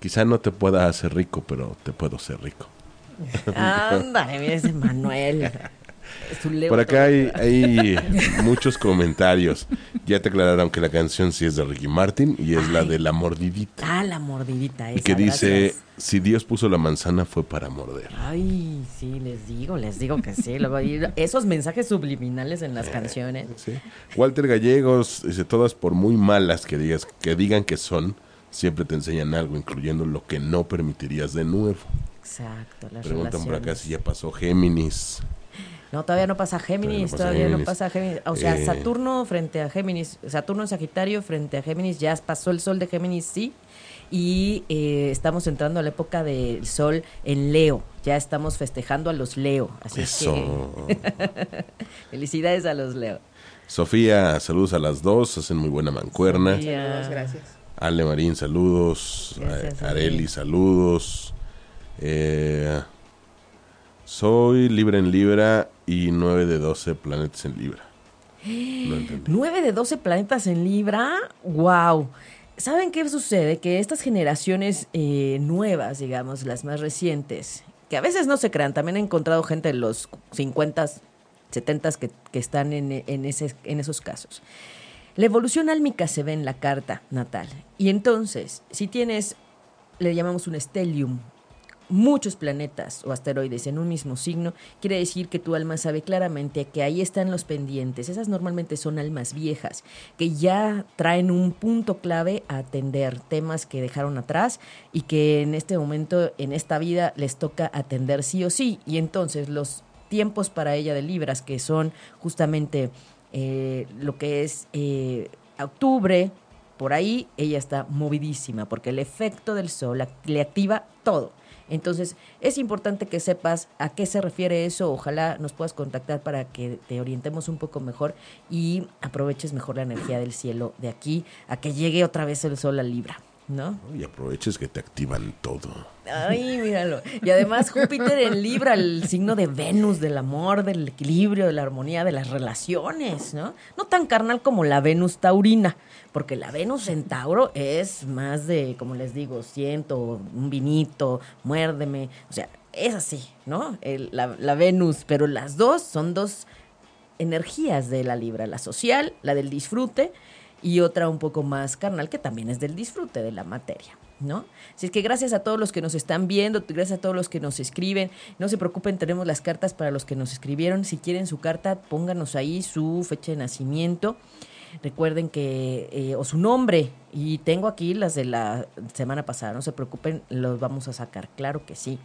[SPEAKER 1] quizá no te pueda hacer rico, pero te puedo ser rico.
[SPEAKER 2] Ándale, mira ese Manuel.
[SPEAKER 1] Por acá hay, muchos comentarios. Ya te aclararon que la canción sí es de Ricky Martin y es la de La Mordidita.
[SPEAKER 2] Ah, La Mordidita.
[SPEAKER 1] y que dice, si Dios puso la manzana fue para morder.
[SPEAKER 2] Ay, sí, les digo, les digo que sí. Esos mensajes subliminales en las canciones.
[SPEAKER 1] Walter Gallegos dice, todas por muy malas que, digas, que digan que son, siempre te enseñan algo, incluyendo lo que no permitirías de nuevo.
[SPEAKER 2] Exacto.
[SPEAKER 1] Las Preguntan por acá si ya pasó Géminis.
[SPEAKER 2] No, todavía no pasa Géminis, todavía no pasa Géminis. O sea, eh. Saturno frente a Géminis, Saturno en Sagitario frente a Géminis, ya pasó el sol de Géminis, sí. Y eh, estamos entrando a la época del sol en Leo. Ya estamos festejando a los Leo. Así Eso. que. Felicidades a los Leo.
[SPEAKER 1] Sofía, saludos a las dos, hacen muy buena mancuerna.
[SPEAKER 3] Saludos, gracias.
[SPEAKER 1] Ale Marín, saludos.
[SPEAKER 2] Gracias.
[SPEAKER 1] Areli, saludos. Eh, soy Libra en Libra y 9 de 12 planetas en Libra. No entendí.
[SPEAKER 2] 9 de 12 planetas en Libra. ¡Wow! ¿Saben qué sucede? Que estas generaciones eh, nuevas, digamos, las más recientes, que a veces no se crean, también he encontrado gente de los 50, 70 que, que están en, en, ese, en esos casos. La evolución álmica se ve en la carta natal. Y entonces, si tienes, le llamamos un stellium, muchos planetas o asteroides en un mismo signo, quiere decir que tu alma sabe claramente que ahí están los pendientes. Esas normalmente son almas viejas, que ya traen un punto clave a atender, temas que dejaron atrás y que en este momento, en esta vida, les toca atender sí o sí. Y entonces los tiempos para ella de Libras, que son justamente eh, lo que es eh, octubre, por ahí ella está movidísima, porque el efecto del sol le activa todo. Entonces, es importante que sepas a qué se refiere eso. Ojalá nos puedas contactar para que te orientemos un poco mejor y aproveches mejor la energía del cielo de aquí a que llegue otra vez el sol a Libra, ¿no?
[SPEAKER 1] Y aproveches que te activan todo.
[SPEAKER 2] Ay, míralo. Y además Júpiter en Libra, el signo de Venus, del amor, del equilibrio, de la armonía, de las relaciones, ¿no? No tan carnal como la Venus taurina, porque la Venus en Tauro es más de, como les digo, siento, un vinito, muérdeme, o sea, es así, ¿no? El- la, la Venus, pero las dos son dos energías de la Libra, la social, la del disfrute, y otra un poco más carnal, que también es del disfrute de la materia. ¿No? Así es que gracias a todos los que nos están viendo, gracias a todos los que nos escriben. No se preocupen, tenemos las cartas para los que nos escribieron. Si quieren su carta, pónganos ahí su fecha de nacimiento. Recuerden que, eh, o su nombre, y tengo aquí las de la semana pasada, no se preocupen, los vamos a sacar, claro que sí.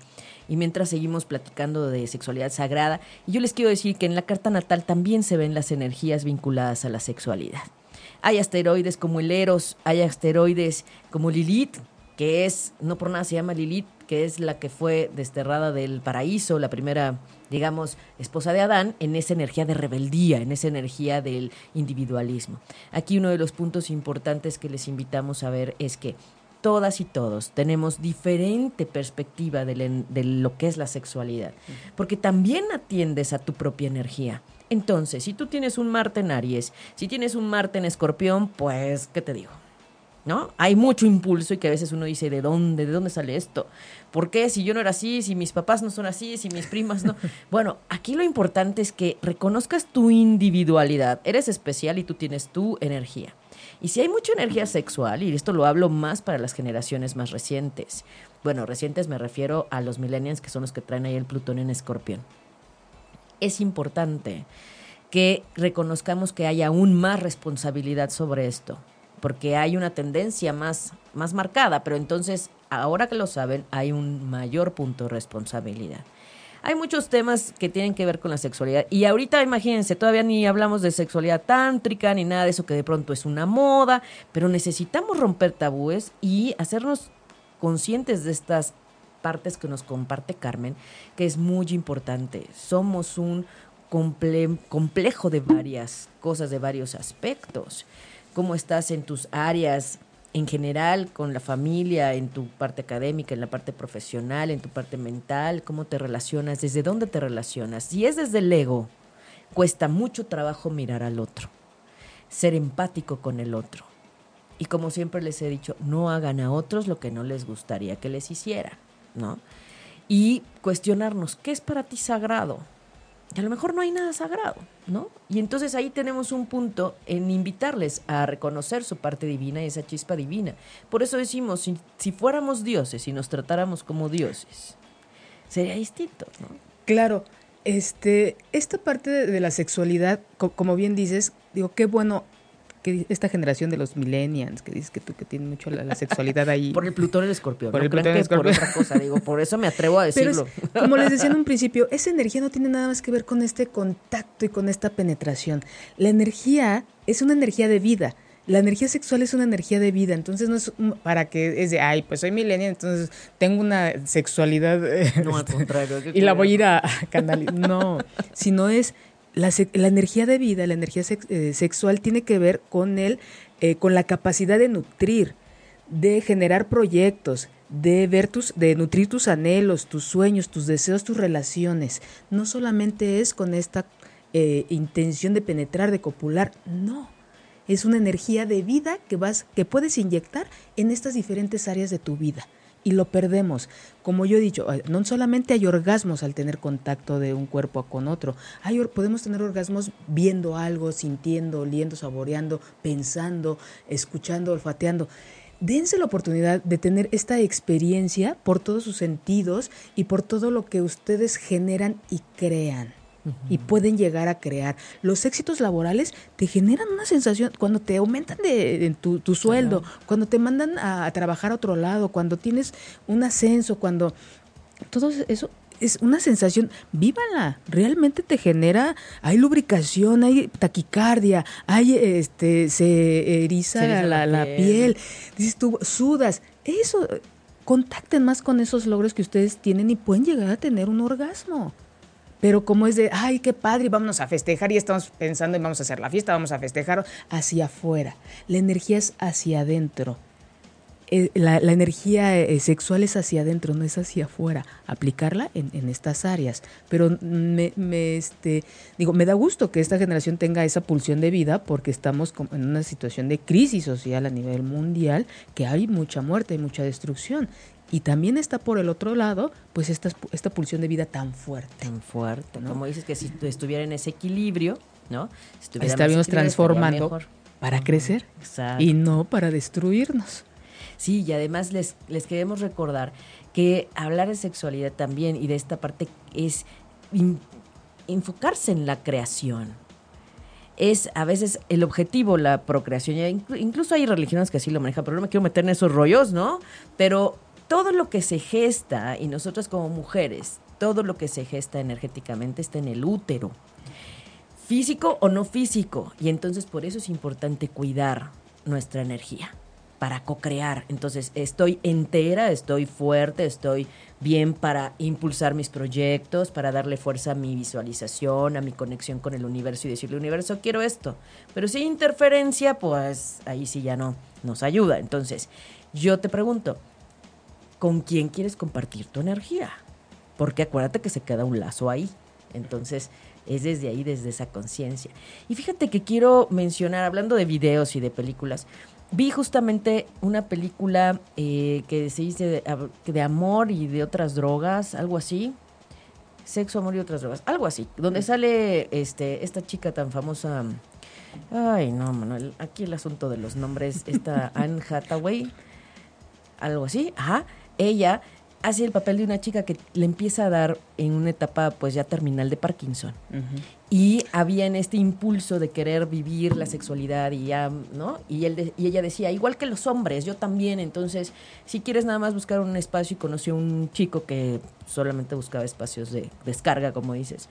[SPEAKER 2] Y mientras seguimos platicando de sexualidad sagrada, y yo les quiero decir que en la carta natal también se ven las energías vinculadas a la sexualidad. Hay asteroides como el Eros, hay asteroides como Lilith, que es, no por nada se llama Lilith, que es la que fue desterrada del paraíso, la primera, digamos, esposa de Adán, en esa energía de rebeldía, en esa energía del individualismo. Aquí uno de los puntos importantes que les invitamos a ver es que todas y todos tenemos diferente perspectiva de, lo que es la sexualidad, porque también atiendes a tu propia energía. Entonces, si tú tienes un Marte en Aries, si tienes un Marte en Escorpión, pues, ¿qué te digo? ¿No? Hay mucho impulso y que a veces uno dice, ¿de dónde? ¿De dónde sale esto? ¿Por qué? Si yo no era así, si mis papás no son así, si mis primas no. Bueno, aquí lo importante es que reconozcas tu individualidad. Eres especial y tú tienes tu energía. Y si hay mucha energía sexual, y esto lo hablo más para las generaciones más recientes, bueno, recientes me refiero a los millennials que son los que traen ahí el Plutón en Escorpión. Es importante que reconozcamos que hay aún más responsabilidad sobre esto, porque hay una tendencia más, más marcada, pero entonces, ahora que lo saben, hay un mayor punto de responsabilidad. Hay muchos temas que tienen que ver con la sexualidad. Y ahorita, imagínense, todavía ni hablamos de sexualidad tántrica ni nada de eso que de pronto es una moda, pero necesitamos romper tabúes y hacernos conscientes de estas partes que nos comparte Carmen, que es muy importante. Somos un comple- complejo de varias cosas, de varios aspectos. ¿Cómo estás en tus áreas en general, con la familia, en tu parte académica, en la parte profesional, en tu parte mental? ¿Cómo te relacionas? ¿Desde dónde te relacionas? Si es desde el ego, cuesta mucho trabajo mirar al otro, ser empático con el otro. Y como siempre les he dicho, no hagan a otros lo que no les gustaría que les hiciera, Y cuestionarnos, ¿qué es para ti sagrado? Y a lo mejor no hay nada sagrado, ¿no? Y entonces ahí tenemos un punto en invitarles a reconocer su parte divina y esa chispa divina. Por eso decimos, si, fuéramos dioses y nos tratáramos como dioses, sería distinto, ¿no?
[SPEAKER 3] Claro, este, esta parte de, la sexualidad, co- como bien dices, digo, qué bueno que esta generación de los millennials, que dices que tú que tienes mucho la, la sexualidad ahí.
[SPEAKER 2] Por el Plutón el escorpión.
[SPEAKER 3] Por
[SPEAKER 2] no
[SPEAKER 3] el Plutón el
[SPEAKER 2] por
[SPEAKER 3] Escorpión.
[SPEAKER 2] otra cosa, digo, por eso me atrevo a
[SPEAKER 3] es-
[SPEAKER 2] decirlo.
[SPEAKER 3] como les decía en un principio, esa energía no tiene nada más que ver con este contacto y con esta penetración. La energía es una energía de vida. La energía sexual es una energía de vida, entonces no es para que es de, ay, pues soy millennial, entonces tengo una sexualidad eh,
[SPEAKER 2] No, al
[SPEAKER 3] este,
[SPEAKER 2] contrario. qué
[SPEAKER 3] y la voy a ir a canalizar. No, sino es la, la energía de vida, la energía eh, sexual tiene que ver con el, eh, con la capacidad de nutrir. de generar proyectos, de ver tus, de nutrir tus anhelos, tus sueños, tus deseos, tus relaciones. No solamente es con esta eh, intención de penetrar, de copular, no. Es una energía de vida que vas, que puedes inyectar en estas diferentes áreas de tu vida. Y lo perdemos. Como yo he dicho, no solamente hay orgasmos al tener contacto de un cuerpo con otro, hay, podemos tener orgasmos viendo algo, sintiendo, oliendo, saboreando, pensando, escuchando, olfateando dense la oportunidad de tener esta experiencia por todos sus sentidos y por todo lo que ustedes generan y crean. Y pueden llegar a crear. Los éxitos laborales te generan una sensación, cuando te aumentan de, tu, sueldo, cuando te mandan a, trabajar a otro lado, cuando tienes un ascenso, cuando todo eso es una sensación, vívala, realmente te genera, hay lubricación, hay taquicardia, hay este, se eriza, la, la, piel. dices tú, sudas, eso, contacten más con esos logros que ustedes tienen y pueden llegar a tener un orgasmo. Pero como es de, ay, qué padre, vámonos a festejar y estamos pensando en vamos a hacer la fiesta, vamos a festejar hacia afuera. La energía es hacia adentro eh, la, energía eh, sexual es hacia adentro, no es hacia afuera. Aplicarla en, estas áreas. Pero me, este, digo, me da gusto que esta generación tenga esa pulsión de vida porque estamos en una situación de crisis social a nivel mundial, que hay mucha muerte, hay mucha destrucción. Y también está por el otro lado, pues esta, esta pulsión de vida tan fuerte.
[SPEAKER 2] Tan fuerte. Como dices que si estuviera en ese equilibrio, ¿no?
[SPEAKER 3] Estaríamos transformando para crecer y no para destruirnos.
[SPEAKER 2] Sí, y además les, les queremos recordar que hablar de sexualidad también y de esta parte es enfocarse en la creación. Es a veces el objetivo, la procreación. incluso hay religiones que así lo manejan, pero no me quiero meter en esos rollos, ¿no? Pero todo lo que se gesta, y nosotros como mujeres, todo lo que se gesta energéticamente está en el útero. Físico o no físico. Y entonces por eso es importante cuidar nuestra energía para co-crear. Entonces, estoy entera, estoy fuerte, estoy bien para impulsar mis proyectos, para darle fuerza a mi visualización, a mi conexión con el universo y decirle, universo, quiero esto. Pero si hay interferencia, pues ahí sí ya no nos ayuda. Entonces, yo te pregunto, ¿con quién quieres compartir tu energía? Porque acuérdate que se queda un lazo ahí. Entonces, es desde ahí, desde esa conciencia. Y fíjate que quiero mencionar, hablando de videos y de películas, vi justamente una película eh, que se dice de, amor y de otras drogas, algo así. Sexo, amor y otras drogas, algo así. Donde sale este, esta chica tan famosa. Ay, no, Manuel. Aquí el asunto de los nombres. Esta Anne Hathaway. Algo así. Ajá. Ella hace el papel de una chica que le empieza a dar en una etapa pues ya terminal de Parkinson. Y había en este impulso de querer vivir la sexualidad y ya, ¿no? Y, él y ella decía, igual que los hombres, yo también, entonces, si quieres nada más buscar un espacio y conoció a un chico que solamente buscaba espacios de descarga, como dices.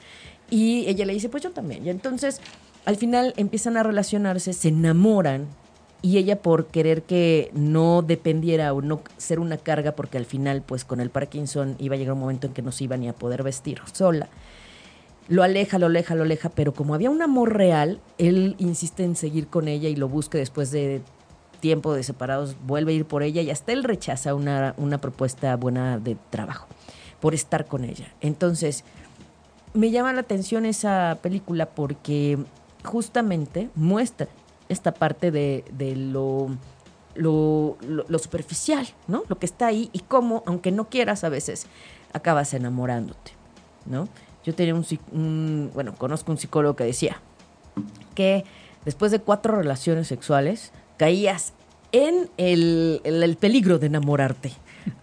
[SPEAKER 2] Y ella le dice, pues yo también. Y entonces, al final empiezan a relacionarse, se enamoran y ella por querer que no dependiera o no ser una carga, porque al final, pues con el Parkinson iba a llegar un momento en que no se iba ni a poder vestir sola. Lo aleja, lo aleja, lo aleja, pero como había un amor real, él insiste en seguir con ella y lo busca después de tiempo de separados, vuelve a ir por ella y hasta él rechaza una, una propuesta buena de trabajo por estar con ella. Entonces, me llama la atención esa película porque justamente muestra esta parte de, lo, lo, superficial, ¿no? Lo que está ahí y cómo, aunque no quieras a veces, acabas enamorándote, ¿no? Yo tenía un, bueno, conozco un psicólogo que decía que después de cuatro relaciones sexuales caías en el, el, peligro de enamorarte.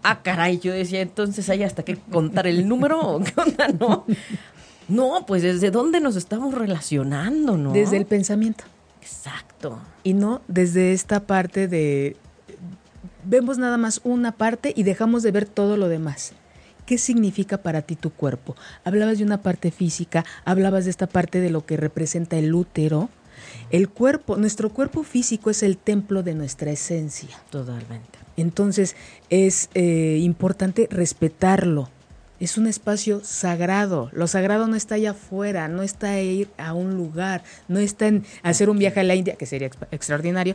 [SPEAKER 2] Ah, caray, yo decía, entonces hay hasta que contar el número, ¿qué onda? No, no, pues desde dónde nos estamos relacionando, ¿no?
[SPEAKER 3] Desde el pensamiento.
[SPEAKER 2] Exacto.
[SPEAKER 3] Y no desde esta parte de vemos nada más una parte y dejamos de ver todo lo demás. ¿Qué significa para ti tu cuerpo? Hablabas de una parte física, hablabas de esta parte de lo que representa el útero. El cuerpo, nuestro cuerpo físico es el templo de nuestra esencia.
[SPEAKER 2] Totalmente.
[SPEAKER 3] Entonces es eh, importante respetarlo, es un espacio sagrado. Lo sagrado no está allá afuera, no está en ir a un lugar, no está en hacer un viaje a la India, que sería extraordinario,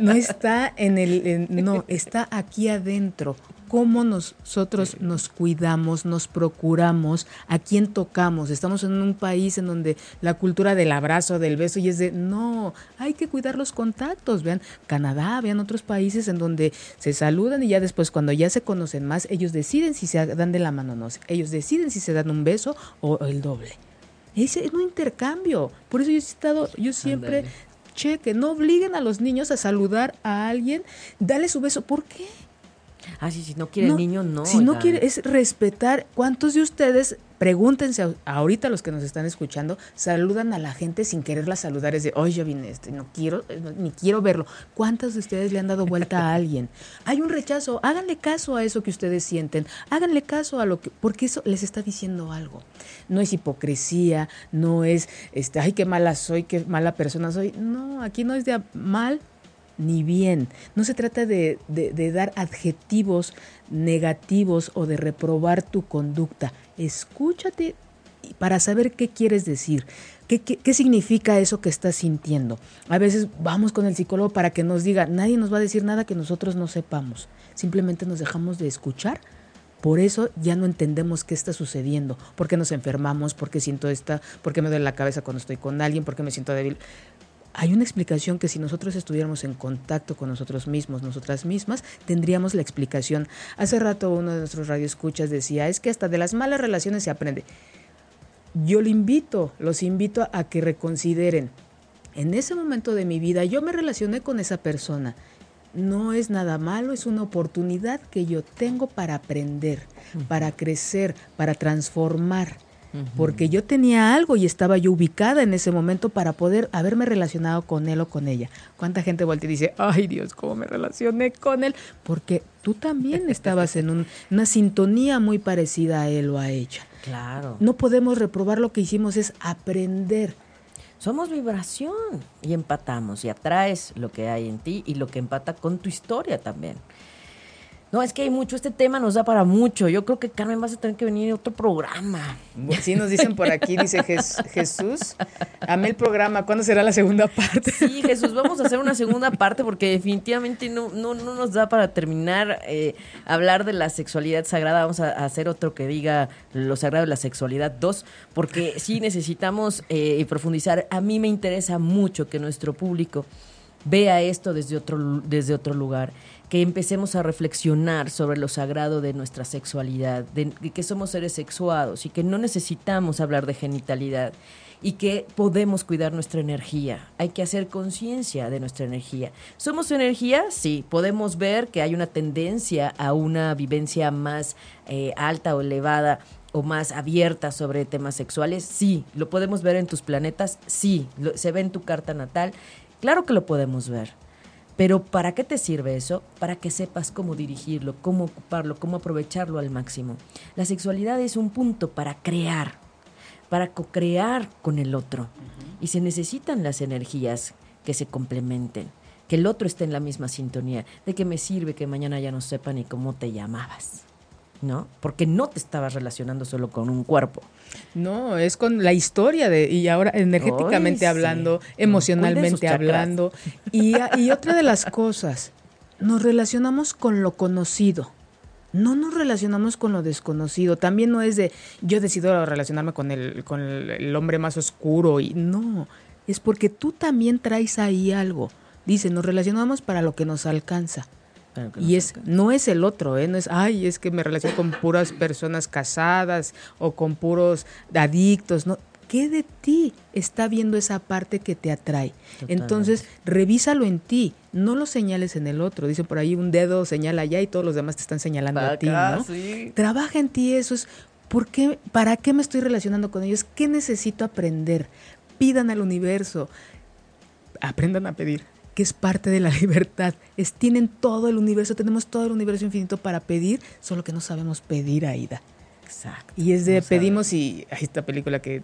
[SPEAKER 3] no está en el, no, está aquí adentro cómo nosotros nos cuidamos, nos procuramos, a quién tocamos. Estamos en un país en donde la cultura del abrazo, del beso, y es de, no, hay que cuidar los contactos. Vean Canadá, vean otros países en donde se saludan y ya después cuando ya se conocen más, ellos deciden si se dan de la mano o no. Ellos deciden si se dan un beso o el doble. Ese es un intercambio. Por eso yo he estado, yo siempre, cheque, no obliguen a los niños a saludar a alguien, dale su beso. ¿Por qué?
[SPEAKER 2] Ah, sí, si no quiere el niño, no.
[SPEAKER 3] Si no quiere, es respetar. ¿Cuántos de ustedes, pregúntense ahorita los que nos están escuchando, saludan a la gente sin quererla saludar? Es de, oye, yo vine este, no quiero, eh, ni quiero verlo. ¿Cuántos de ustedes le han dado vuelta a alguien? Hay un rechazo, háganle caso a eso que ustedes sienten, háganle caso a lo que, porque eso les está diciendo algo. No es hipocresía, no es, este, ay, qué mala soy, qué mala persona soy. No, aquí no es de mal ni bien. No se trata de, dar adjetivos negativos o de reprobar tu conducta. Escúchate para saber qué quieres decir. ¿Qué, qué, significa eso que estás sintiendo? A veces vamos con el psicólogo para que nos diga, nadie nos va a decir nada que nosotros no sepamos. Simplemente nos dejamos de escuchar. Por eso ya no entendemos qué está sucediendo, por qué nos enfermamos, por qué siento esta, por qué me duele la cabeza cuando estoy con alguien, por qué me siento débil hay una explicación que si nosotros estuviéramos en contacto con nosotros mismos, nosotras mismas, tendríamos la explicación. Hace rato uno de nuestros radioescuchas decía, es que hasta de las malas relaciones se aprende. Yo le invito, los invito a que reconsideren. En ese momento de mi vida yo me relacioné con esa persona. No es nada malo, es una oportunidad que yo tengo para aprender, para crecer, para transformar porque yo tenía algo y estaba yo ubicada en ese momento para poder haberme relacionado con él o con ella. ¿Cuánta gente vuelve y dice, ay Dios, cómo me relacioné con él? Porque tú también estabas en una sintonía muy parecida a él o a ella.
[SPEAKER 2] Claro.
[SPEAKER 3] No podemos reprobar lo que hicimos, es aprender.
[SPEAKER 2] Somos vibración y empatamos y atraes lo que hay en ti y lo que empata con tu historia también. No, es que hay mucho, este tema nos da para mucho. Yo creo que Carmen vas a tener que venir a otro programa.
[SPEAKER 3] Sí, nos dicen por aquí, dice Jesús. Amé el programa, ¿cuándo será la segunda parte?
[SPEAKER 2] Sí, Jesús, vamos a hacer una segunda parte porque definitivamente no, no, no nos da para terminar eh, hablar de la sexualidad sagrada. Vamos a, hacer otro que diga lo sagrado de la sexualidad 2, porque sí necesitamos eh, profundizar. A mí me interesa mucho que nuestro público vea esto desde otro, desde otro lugar que empecemos a reflexionar sobre lo sagrado de nuestra sexualidad, de, que somos seres sexuados y que no necesitamos hablar de genitalidad y que podemos cuidar nuestra energía. Hay que hacer conciencia de nuestra energía. ¿Somos energía? Sí. ¿Podemos ver que hay una tendencia a una vivencia más eh, alta o elevada o más abierta sobre temas sexuales? Sí. ¿Lo podemos ver en tus planetas? Sí. ¿Se ve en tu carta natal? Claro que lo podemos ver. Pero ¿para qué te sirve eso? Para que sepas cómo dirigirlo, cómo ocuparlo, cómo aprovecharlo al máximo. La sexualidad es un punto para crear, para co-crear con el otro. Y se necesitan las energías que se complementen, que el otro esté en la misma sintonía. ¿De qué me sirve que mañana ya no sepa ni cómo te llamabas? ¿No? Porque no te estabas relacionando solo con un cuerpo.
[SPEAKER 3] No, es con la historia de, y ahora energéticamente hablando, emocionalmente hablando. Y, y otra de las cosas, nos relacionamos con lo conocido. No nos relacionamos con lo desconocido. También no es de yo decido relacionarme con el, con el hombre más oscuro y no. Es porque tú también traes ahí algo. Dice, nos relacionamos para lo que nos alcanza y es no es el otro, ¿eh? no es, ay, es que me relaciono con puras personas casadas o con puros adictos, no. ¿Qué de ti está viendo esa parte que te atrae? Entonces, revísalo en ti, no lo señales en el otro. Dice por ahí un dedo señala allá y todos los demás te están señalando a ti, ¿no? Trabaja en ti eso es ¿por qué, para qué me estoy relacionando con ellos? ¿Qué necesito aprender? Pidan al universo. Aprendan a pedir que es parte de la libertad. Es, tienen todo el universo, tenemos todo el universo infinito para pedir, solo que no sabemos pedir, Aida.
[SPEAKER 2] Exacto.
[SPEAKER 3] Y es de pedimos y hay esta película que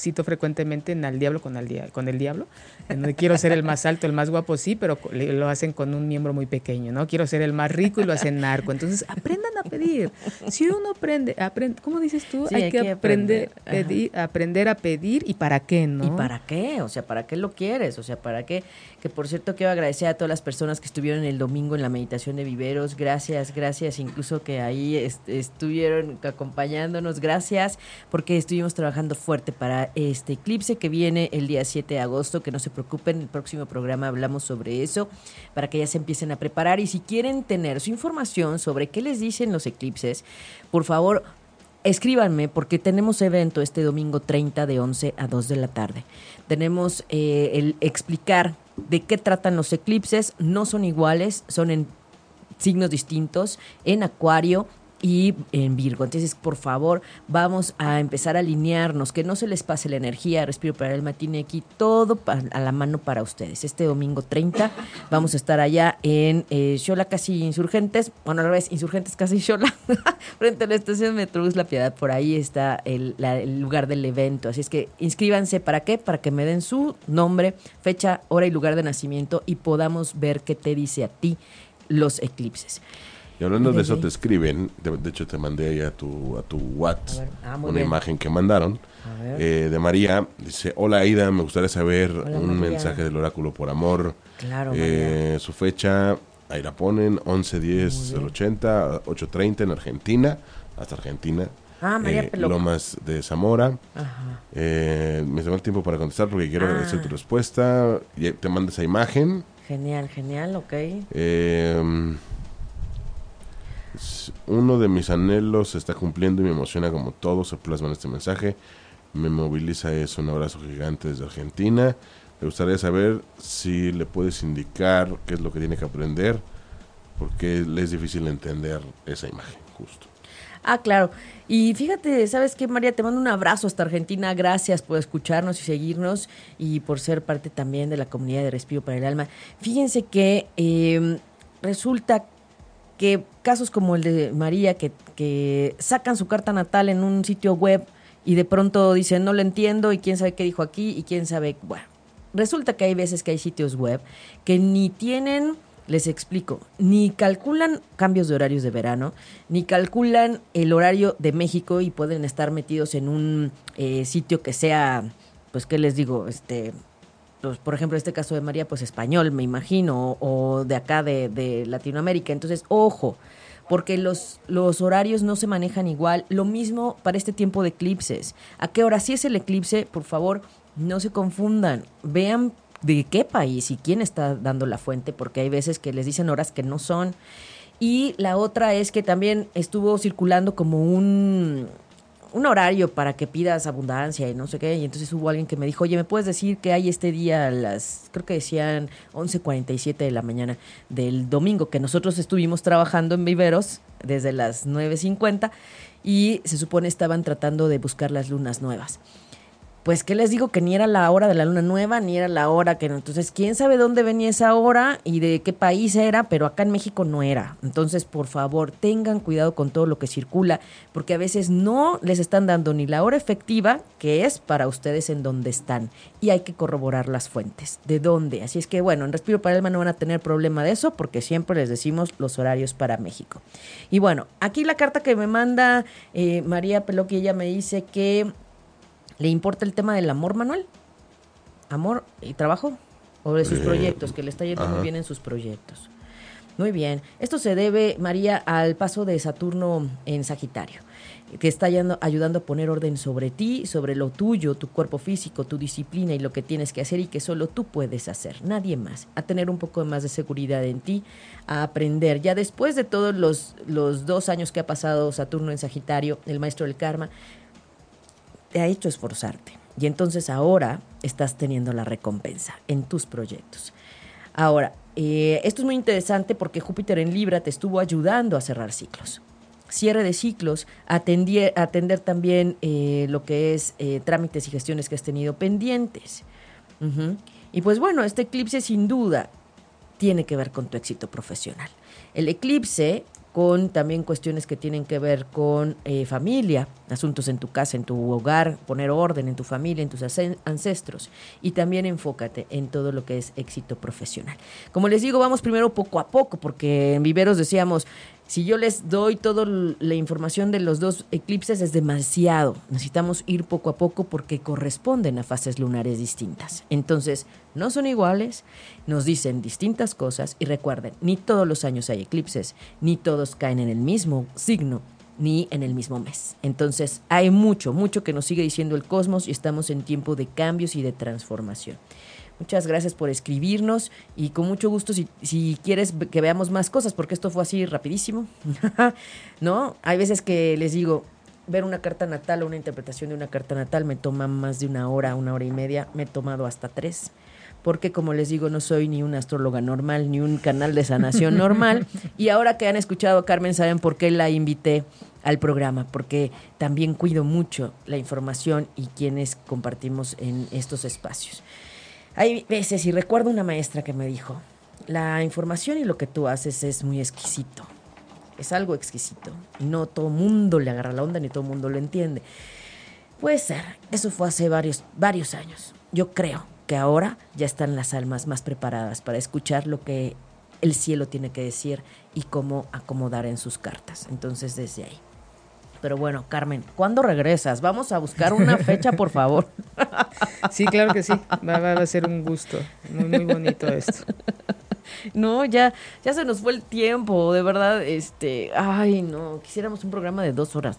[SPEAKER 3] cito frecuentemente en Al Diablo con, al con el Diablo, donde quiero ser el más alto, el más guapo, sí, pero lo hacen con un miembro muy pequeño, ¿no? Quiero ser el más rico y lo hacen narco. Entonces, aprendan a pedir. Si uno aprende, aprende ¿cómo dices tú? hay, que, aprender, pedir, aprender a pedir y para qué, ¿no?
[SPEAKER 2] ¿Y para qué? O sea, ¿para qué lo quieres? O sea, ¿para qué? Que por cierto quiero agradecer a todas las personas que estuvieron el domingo en la meditación de viveros. Gracias, gracias, incluso que ahí estuvieron acompañándonos. Gracias, porque estuvimos trabajando fuerte para este eclipse que viene el día 7 de agosto. Que no se preocupen, el próximo programa hablamos sobre eso, para que ya se empiecen a preparar. Y si quieren tener su información sobre qué les dicen los eclipses, por favor, escríbanme porque tenemos evento este domingo 30 de 11 a 2 de la tarde. Tenemos eh, el explicar de qué tratan los eclipses. No son iguales, son en signos distintos. En Acuario y en Virgo. Entonces, por favor, vamos a empezar a alinearnos, que no se les pase la energía. Respiro para el tiene aquí todo a la mano para ustedes. Este domingo 30 vamos a estar allá en eh, Casi Insurgentes, bueno, a la vez Insurgentes Casi Xola, frente a la estación Metrobús La Piedad. Por ahí está el, el lugar del evento. Así es que inscríbanse. ¿Para qué? Para que me den su nombre, fecha, hora y lugar de nacimiento y podamos ver qué te dice a ti los eclipses.
[SPEAKER 1] Y hablando de eso, te escriben, de, hecho te mandé ahí a tu, a tu WhatsApp ah, una imagen que mandaron eh, de María. Dice, hola Aida, me gustaría saber un mensaje del oráculo por amor.
[SPEAKER 2] Claro,
[SPEAKER 1] eh, Su fecha, ahí la ponen, 11-10-80, 8.30 en Argentina, hasta Argentina.
[SPEAKER 2] Ah, María eh,
[SPEAKER 1] Lomas de Zamora. Ajá. Eh, me tomó el tiempo para contestar porque quiero agradecer ah. tu respuesta. Y te mando esa imagen.
[SPEAKER 2] Genial, genial, ok.
[SPEAKER 1] Eh, uno de mis anhelos se está cumpliendo y me emociona como todo se plasma en este mensaje. Me moviliza eso. Un abrazo gigante desde Argentina. Me gustaría saber si le puedes indicar qué es lo que tiene que aprender, porque le es difícil entender esa imagen, justo.
[SPEAKER 2] Ah, claro. Y fíjate, ¿sabes qué, María? Te mando un abrazo hasta Argentina. Gracias por escucharnos y seguirnos y por ser parte también de la comunidad de Respiro para el Alma. Fíjense que eh, resulta que casos como el de María, que, que sacan su carta natal en un sitio web y de pronto dicen no lo entiendo y quién sabe qué dijo aquí y quién sabe, bueno, resulta que hay veces que hay sitios web que ni tienen, les explico, ni calculan cambios de horarios de verano, ni calculan el horario de México y pueden estar metidos en un eh, sitio que sea, pues, ¿qué les digo? Este, pues, por ejemplo, este caso de María, pues español, me imagino, o, de acá de, Latinoamérica. Entonces, ojo, porque los, los horarios no se manejan igual. Lo mismo para este tiempo de eclipses. ¿A qué hora? Si es el eclipse, por favor, no se confundan. Vean de qué país y quién está dando la fuente, porque hay veces que les dicen horas que no son. Y la otra es que también estuvo circulando como un un horario para que pidas abundancia y no sé qué. Y entonces hubo alguien que me dijo, oye, ¿me puedes decir que hay este día a las, creo que decían 11.47 de la mañana del domingo, que nosotros estuvimos trabajando en Viveros desde las 9.50 y se supone estaban tratando de buscar las lunas nuevas pues qué les digo que ni era la hora de la luna nueva, ni era la hora que entonces quién sabe dónde venía esa hora y de qué país era, pero acá en México no era. Entonces, por favor, tengan cuidado con todo lo que circula, porque a veces no les están dando ni la hora efectiva que es para ustedes en donde están y hay que corroborar las fuentes, de dónde. Así es que bueno, en Respiro para Alma no van a tener problema de eso porque siempre les decimos los horarios para México. Y bueno, aquí la carta que me manda eh, María Peloqui, ella me dice que ¿Le importa el tema del amor, Manuel? ¿Amor y trabajo? ¿O de sus eh, proyectos? Que le está yendo muy bien en sus proyectos. Muy bien. Esto se debe, María, al paso de Saturno en Sagitario, que está ayudando a poner orden sobre ti, sobre lo tuyo, tu cuerpo físico, tu disciplina y lo que tienes que hacer y que solo tú puedes hacer, nadie más. A tener un poco más de seguridad en ti, a aprender. Ya después de todos los, los dos años que ha pasado Saturno en Sagitario, el maestro del karma, te ha hecho esforzarte. Y entonces ahora estás teniendo la recompensa en tus proyectos. Ahora, eh, esto es muy interesante porque Júpiter en Libra te estuvo ayudando a cerrar ciclos. Cierre de ciclos, atender, atender también eh, lo que es eh, trámites y gestiones que has tenido pendientes. Y pues bueno, este eclipse sin duda tiene que ver con tu éxito profesional. El eclipse con también cuestiones que tienen que ver con eh, familia, asuntos en tu casa, en tu hogar, poner orden en tu familia, en tus ancestros. Y también enfócate en todo lo que es éxito profesional. Como les digo, vamos primero poco a poco, porque en Viveros decíamos, si yo les doy toda la información de los dos eclipses es demasiado. Necesitamos ir poco a poco porque corresponden a fases lunares distintas. Entonces, no son iguales, nos dicen distintas cosas y recuerden, ni todos los años hay eclipses, ni todos caen en el mismo signo ni en el mismo mes. Entonces, hay mucho, mucho que nos sigue diciendo el cosmos y estamos en tiempo de cambios y de transformación. Muchas gracias por escribirnos y con mucho gusto si, si quieres que veamos más cosas, porque esto fue así rapidísimo, ¿no? Hay veces que les digo, ver una carta natal o una interpretación de una carta natal me toma más de una hora, una hora y media, me he tomado hasta tres, porque como les digo, no soy ni una astróloga normal, ni un canal de sanación normal, y ahora que han escuchado a Carmen saben por qué la invité al programa, porque también cuido mucho la información y quienes compartimos en estos espacios. Hay veces, y recuerdo una maestra que me dijo, la información y lo que tú haces es muy exquisito. Es algo exquisito. Y no todo mundo le agarra la onda ni todo mundo lo entiende. Puede ser. Eso fue hace varios, varios años. Yo creo que ahora ya están las almas más preparadas para escuchar lo que el cielo tiene que decir y cómo acomodar en sus cartas. Entonces, desde ahí. Pero bueno, Carmen, ¿cuándo regresas? Vamos a buscar una fecha, por favor.
[SPEAKER 3] Sí, claro que sí. Va, a ser un gusto. Muy, muy bonito esto.
[SPEAKER 2] No, ya, ya se nos fue el tiempo, de verdad, este, ay, no, quisiéramos un programa de dos horas.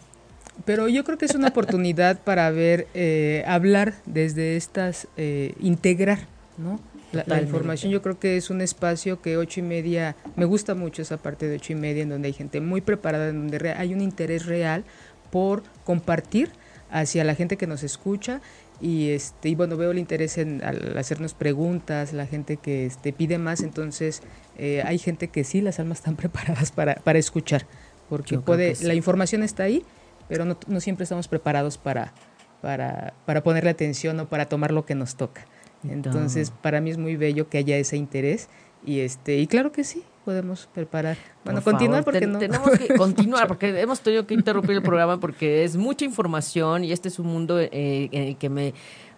[SPEAKER 3] Pero yo creo que es una oportunidad para ver, eh, hablar desde estas, eh, integrar, ¿no? La, información yo creo que es un espacio que ocho y media, me gusta mucho esa parte de ocho y media en donde hay gente muy preparada, en donde hay un interés real por compartir hacia la gente que nos escucha y este y bueno veo el interés en al hacernos preguntas la gente que este, pide más entonces eh, hay gente que sí las almas están preparadas para, para escuchar porque puede la información está ahí pero no, no siempre estamos preparados para, para para ponerle atención o para tomar lo que nos toca entonces, para mí es muy bello que haya ese interés y este y claro que sí, podemos preparar. Bueno, continuar porque no.
[SPEAKER 2] Tenemos que continuar porque hemos tenido que interrumpir el programa porque es mucha información y este es un mundo eh, en el que me,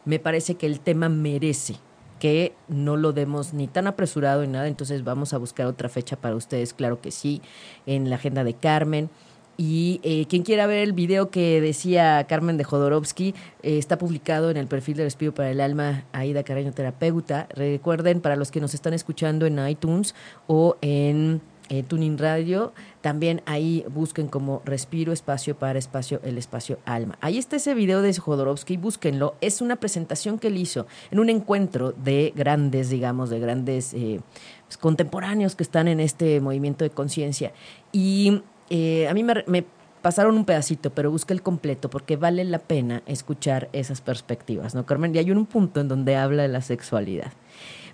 [SPEAKER 2] me parece que el tema merece que no lo demos ni tan apresurado ni nada, entonces vamos a buscar otra fecha para ustedes, claro que sí, en la agenda de Carmen. Y eh, quien quiera ver el video que decía Carmen de Jodorowsky, eh, está publicado en el perfil del Espíritu para el Alma, Aida Carreño Terapeuta. Recuerden, para los que nos están escuchando en iTunes o en eh, Tuning Radio, también ahí busquen como Respiro, Espacio para Espacio, el Espacio Alma. Ahí está ese video de Jodorowsky, búsquenlo. Es una presentación que él hizo en un encuentro de grandes, digamos, de grandes pues, contemporáneos que están en este movimiento de conciencia. Y eh, a mí me, pasaron un pedacito, pero busca el completo porque vale la pena escuchar esas perspectivas, ¿no, Carmen? Y hay un punto en donde habla de la sexualidad.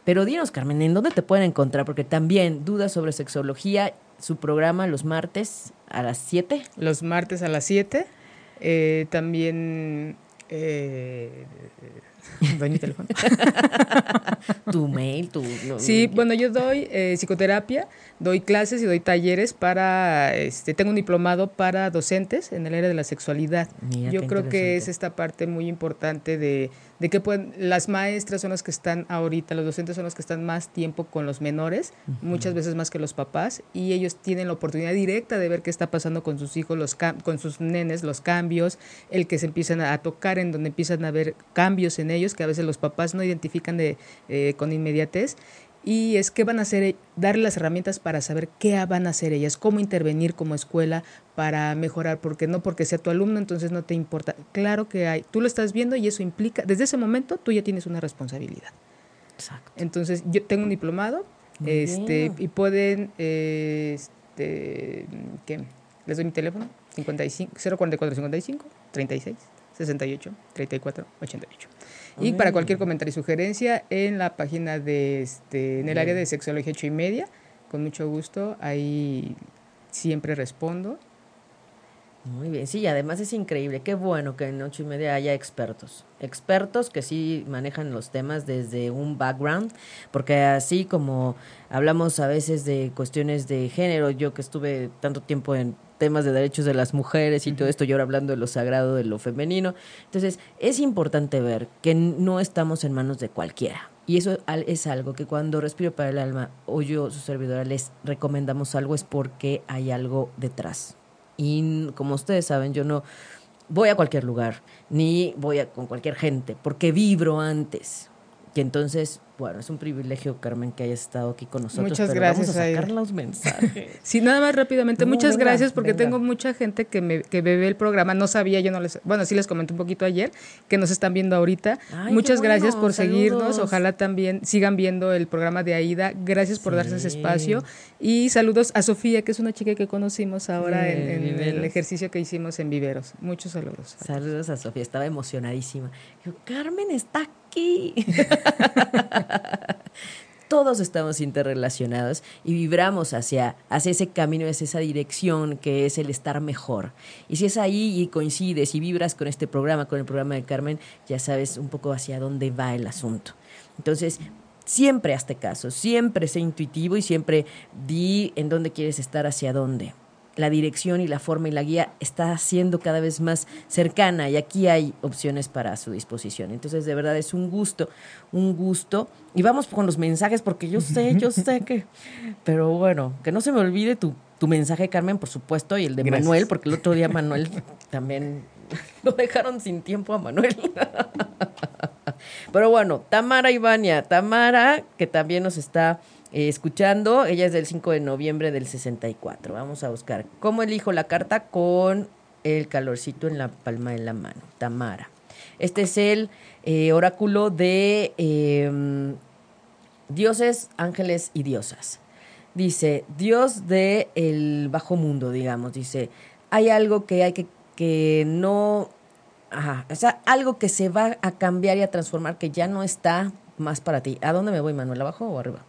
[SPEAKER 2] Pero dinos, Carmen, ¿en dónde te pueden encontrar? Porque también dudas sobre sexología, su programa los martes a las 7.
[SPEAKER 3] Los martes a las 7. Eh, también eh, doy mi teléfono.
[SPEAKER 2] Tu mail, tu...
[SPEAKER 3] sí, bueno, yo doy eh, psicoterapia, doy clases y doy talleres para, este, tengo un diplomado para docentes en el área de la sexualidad. yo creo que es esta parte muy importante de de que pueden, las maestras son las que están ahorita, los docentes son los que están más tiempo con los menores, muchas veces más que los papás, y ellos tienen la oportunidad directa de ver qué está pasando con sus hijos, los con sus nenes, los cambios, el que se empiezan a tocar, en donde empiezan a ver cambios en ellos, que a veces los papás no identifican de, eh, con inmediatez, y es qué van a hacer, darle las herramientas para saber qué van a hacer ellas, cómo intervenir como escuela para mejorar, porque no porque sea tu alumno, entonces no te importa. Claro que hay, tú lo estás viendo y eso implica, desde ese momento tú ya tienes una responsabilidad. Exacto. Entonces yo tengo un diplomado, este, y pueden, este, ¿qué? Les doy mi teléfono, 55, 044 55 36 68 34 88. Y para cualquier comentario y sugerencia, en la página de este, en el área de sexología 8 y media, con mucho gusto, ahí siempre respondo.
[SPEAKER 2] Muy bien, sí, además es increíble, qué bueno que en ocho y media haya expertos, expertos que sí manejan los temas desde un background, porque así como hablamos a veces de cuestiones de género, yo que estuve tanto tiempo en temas de derechos de las mujeres y todo esto, y ahora hablando de lo sagrado, de lo femenino, entonces es importante ver que no estamos en manos de cualquiera. Y eso es algo que cuando Respiro para el Alma o yo, su servidora, les recomendamos algo es porque hay algo detrás y como ustedes saben, yo no voy a cualquier lugar, ni voy a, con cualquier gente, porque vibro antes. Que entonces bueno, es un privilegio, Carmen, que hayas estado aquí con nosotros.
[SPEAKER 3] Muchas gracias.
[SPEAKER 2] Vamos a sacar los mensajes.
[SPEAKER 3] sí, nada más rápidamente. Muchas gracias porque tengo mucha gente que me que ve el programa. No sabía, yo no les. Bueno, sí les comenté un poquito ayer que nos están viendo ahorita. Muchas gracias por seguirnos. Ojalá también sigan viendo el programa de Aida. Gracias por darse ese espacio. Y saludos a Sofía, que es una chica que conocimos ahora en, el ejercicio que hicimos en Viveros. Muchos saludos.
[SPEAKER 2] Saludos a Sofía. Estaba emocionadísima. Carmen está aquí. Todos estamos interrelacionados y vibramos hacia, hacia ese camino, hacia esa dirección que es el estar mejor. Y si es ahí y coincides y vibras con este programa, con el programa de Carmen, ya sabes un poco hacia dónde va el asunto. Entonces, siempre hazte caso, siempre sé intuitivo y siempre di en dónde quieres estar, hacia dónde la dirección y la forma y la guía está siendo cada vez más cercana y aquí hay opciones para su disposición. Entonces, de verdad es un gusto, un gusto. Y vamos con los mensajes porque yo sé, yo sé que... Pero bueno, que no se me olvide tu, tu mensaje, Carmen, por supuesto, y el de Manuel, porque el otro día Manuel también lo dejaron sin tiempo a Manuel. Pero bueno, Tamara Ivania, Tamara, que también nos está eh, escuchando. Ella es del 5 de noviembre del 64. Vamos a buscar cómo elijo la carta con el calorcito en la palma de la mano. Tamara. Este es el eh, oráculo de em, dioses, ángeles y diosas. Dice, Dios del el bajo mundo, digamos. Dice, hay algo que hay que, que no... Ajá, o sea, algo que se va a cambiar y a transformar que ya no está más para ti. ¿A dónde me voy, Manuel? ¿Abajo o arriba?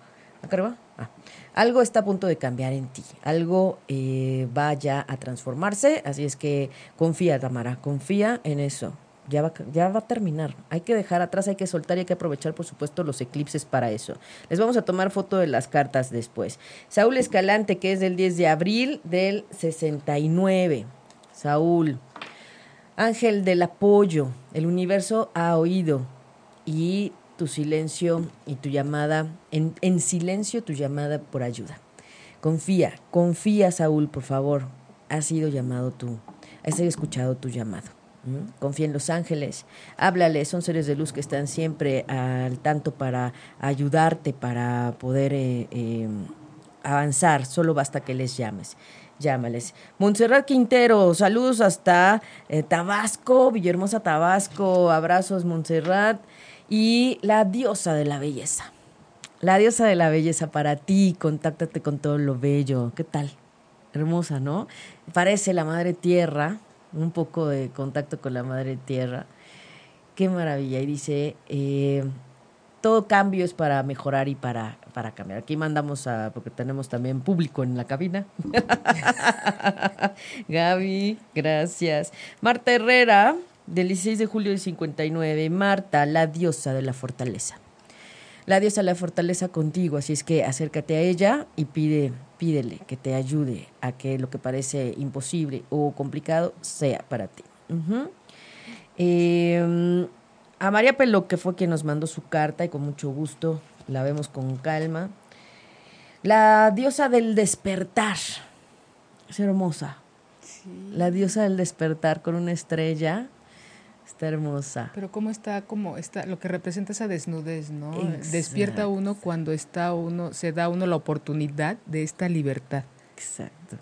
[SPEAKER 2] ¿Acá ah. Algo está a punto de cambiar en ti, algo eh, va ya a transformarse, así es que confía, Tamara, confía en eso. Ya va, ya va a terminar. Hay que dejar atrás, hay que soltar y hay que aprovechar, por supuesto, los eclipses para eso. Les vamos a tomar foto de las cartas después. Saúl Escalante, que es del 10 de abril del 69. Saúl. Ángel del apoyo. El universo ha oído y tu silencio y tu llamada, en, en silencio tu llamada por ayuda. Confía, confía Saúl, por favor. Has sido llamado tú, has escuchado tu llamado. Confía en los ángeles, háblale, son seres de luz que están siempre al tanto para ayudarte, para poder eh, em, avanzar, solo basta que les llames. Llámales. Montserrat Quintero, saludos hasta eh, Tabasco, Villahermosa Tabasco, abrazos Montserrat y la diosa de la belleza. La diosa de la belleza para ti, contáctate con todo lo bello. ¿Qué tal? Hermosa, ¿no? Parece la madre tierra, un poco de contacto con la madre tierra. Qué maravilla. Y dice, eh, todo cambio es para mejorar y para, para cambiar. Aquí mandamos a, porque tenemos también público en la cabina. Gaby, gracias. Marta Herrera, del 16 de julio del 59, Marta, la diosa de la fortaleza. La diosa de la fortaleza contigo, así es que acércate a ella y pide, pídele que te ayude a que lo que parece imposible o complicado sea para ti. Em, a María Pelo, que fue quien nos mandó su carta y con mucho gusto la vemos con calma. La diosa del despertar. Es hermosa. La diosa del despertar con una estrella Está hermosa.
[SPEAKER 3] Pero cómo está, como está, lo que representa esa desnudez, ¿no? Despierta uno cuando está uno, se da uno la oportunidad de esta libertad.
[SPEAKER 2] Exacto.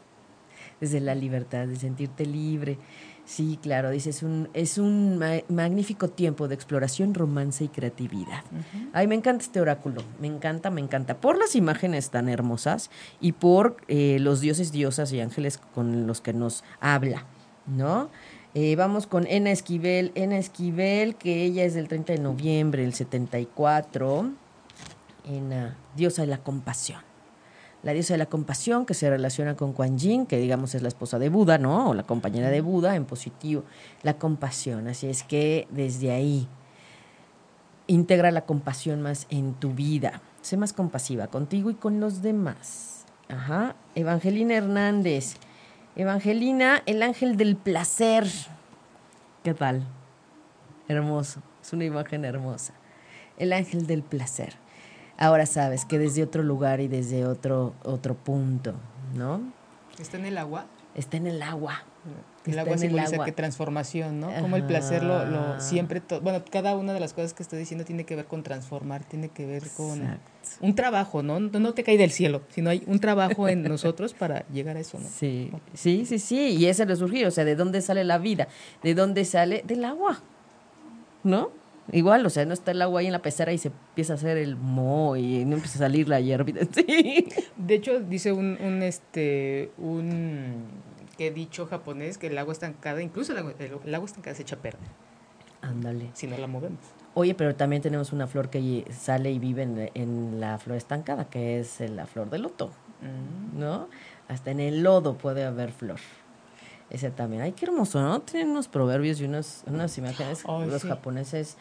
[SPEAKER 2] Desde la libertad, de sentirte libre. Sí, claro, dice, es un, es un magnífico tiempo de exploración, romance y creatividad. Ay, me encanta este oráculo, me encanta, me encanta. Por las imágenes tan hermosas y por eh, los dioses, diosas y ángeles con los que nos habla, ¿no? Eh, vamos con Ena Esquivel. Ena Esquivel, que ella es del 30 de noviembre del 74. Ena, diosa de la compasión. la diosa de la compasión, que se relaciona con Kuan Yin, que digamos es la esposa de Buda, ¿no? O la compañera de Buda en positivo, la compasión. Así es que desde ahí integra la compasión más en tu vida. Sé más compasiva contigo y con los demás. Ajá. Evangelina Hernández. Evangelina, el ángel del placer. ¿Qué tal? Hermoso. Es una imagen hermosa. El ángel del placer ahora sabes que desde otro lugar y desde otro, otro punto, ¿no?
[SPEAKER 3] ¿Está en el agua?
[SPEAKER 2] Está en el agua.
[SPEAKER 3] El agua simboliza que transformación, ¿no? Como el placer lo, lo siempre, bueno, cada una de las cosas que estoy diciendo tiene que ver con transformar, tiene que ver con un trabajo, ¿no? ¿no? te cae del cielo, sino hay un trabajo en nosotros para llegar a eso, ¿no?
[SPEAKER 2] Sí, sí, sí, sí, y ese resurgir, o sea, ¿de dónde sale la vida? ¿De dónde sale? Del agua, ¿no? Igual, o sea, no está el agua ahí en la pecera y se empieza a hacer el mo y no empieza a salir la hierba. Sí.
[SPEAKER 3] De hecho, dice un, un este, un que dicho japonés que el agua estancada, incluso el agua, el, agua estancada se echa a perder.
[SPEAKER 2] Ándale.
[SPEAKER 3] Si no la movemos.
[SPEAKER 2] Oye, pero también tenemos una flor que sale y vive en, en la flor estancada, que es la flor de loto. Mm. ¿No? Hasta en el lodo puede haber flor. Ese también. Ay, qué hermoso, ¿no? Tienen unos proverbios y unas, unas imágenes. los japoneses,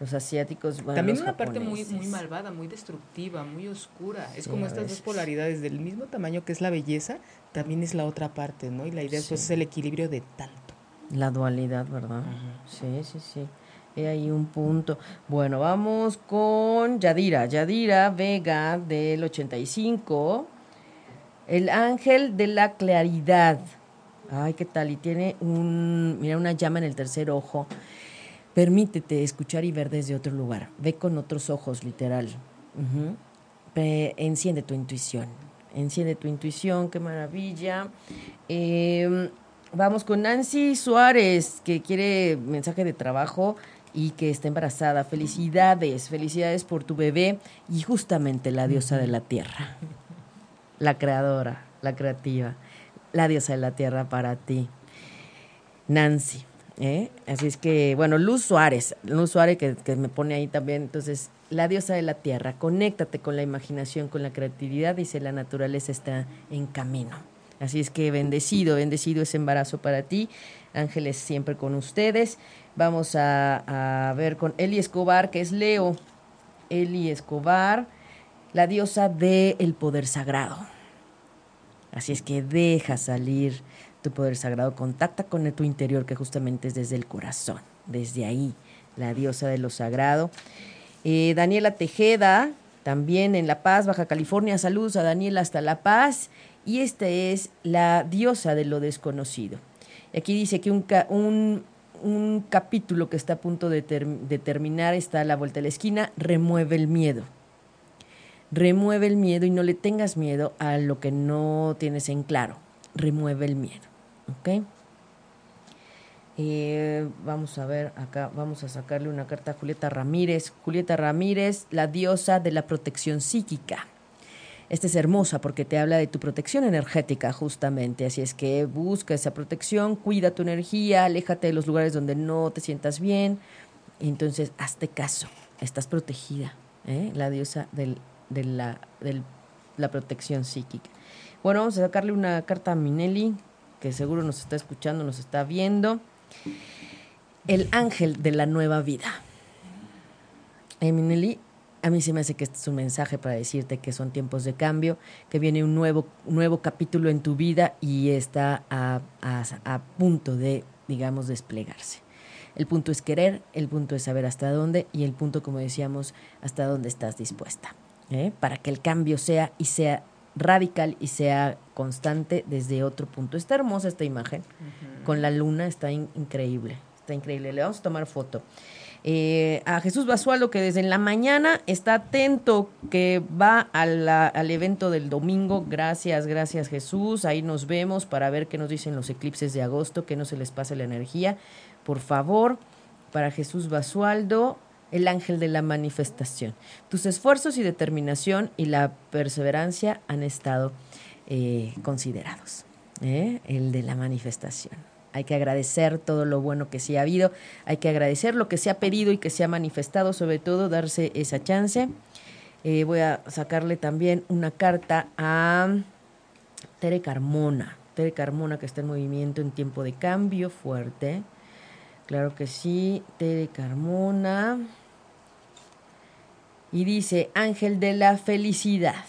[SPEAKER 2] los asiáticos.
[SPEAKER 3] también una parte muy, muy malvada, muy destructiva, muy oscura. es como estas dos polaridades del mismo tamaño que es la belleza, también es la otra parte, ¿no? Y la idea pues, es el equilibrio de tanto.
[SPEAKER 2] La dualidad, ¿verdad? Sí, sí, sí. Hay ahí un punto. Bueno, vamos con Yadira. Yadira Vega del 85. El ángel de la claridad. Ay, ¿qué tal? Y tiene un, mira, una llama en el tercer ojo. Permítete escuchar y ver desde otro lugar. Ve con otros ojos, literal. enciende tu intuición. Enciende tu intuición, qué maravilla. Em, vamos con Nancy Suárez, que quiere mensaje de trabajo y que está embarazada. Felicidades, felicidades por tu bebé y justamente la diosa de la tierra, la creadora, la creativa la diosa de la tierra para ti. Nancy. ¿Eh? Así es que, bueno, Luz Suárez, Luz Suárez que, me pone ahí también. Entonces, la diosa de la tierra, conéctate con la imaginación, con la creatividad, dice la naturaleza está en camino. Así es que bendecido, bendecido ese embarazo para ti. Ángeles siempre con ustedes. Vamos a, ver con Eli Escobar, que es Leo. Eli Escobar, la diosa del poder sagrado. Así es que deja salir tu poder sagrado, contacta con tu interior, que justamente es desde el corazón, desde ahí, la diosa de lo sagrado. Eh, Daniela Tejeda, también en La Paz, Baja California, saludos a Daniela hasta La Paz. Y esta es la diosa de lo desconocido. Aquí dice que un, un, un capítulo que está a punto de, de terminar está a la vuelta de la esquina, remueve el miedo remueve el miedo y no le tengas miedo a lo que no tienes en claro. Remueve el miedo. ¿Ok? Eh, vamos a ver acá, vamos a sacarle una carta a Julieta Ramírez. Julieta Ramírez, la diosa de la protección psíquica. Esta es hermosa porque te habla de tu protección energética justamente, así es que busca esa protección, cuida tu energía, aléjate de los lugares donde no te sientas bien, entonces hazte caso, estás protegida, ¿eh? la diosa del de la, la protección psíquica. Bueno, vamos a sacarle una carta a Minelli, que seguro nos está escuchando, nos está viendo. El ángel de la nueva vida. Minelli, a mí se me hace que este es un mensaje para decirte que son tiempos de cambio, que viene un nuevo, nuevo capítulo en tu vida y está a, a, a punto de, digamos, desplegarse. El punto es querer, el punto es saber hasta dónde y el punto, como decíamos, hasta dónde estás dispuesta. ¿eh? para que el cambio sea y sea radical y sea constante desde otro punto. Está hermosa esta imagen con la luna, está increíble, está increíble. Le vamos a tomar foto. Eh, a Jesús Basualdo que desde la mañana está atento, que va al evento del domingo. Gracias, gracias Jesús. Ahí nos vemos para ver qué nos dicen los eclipses de agosto, que no se les pase la energía. Por favor, para Jesús Basualdo, el ángel de la manifestación. Tus esfuerzos y determinación y la perseverancia han estado eh, considerados. ¿eh? El de la manifestación. Hay que agradecer todo lo bueno que sí ha habido, hay que agradecer lo que se ha pedido y que se ha manifestado, sobre todo darse esa chance. Eh, voy a sacarle también una carta a Tere Carmona. Tere Carmona que está en movimiento en tiempo de cambio fuerte. Claro que sí, Tere Carmona. Y dice, Ángel de la Felicidad.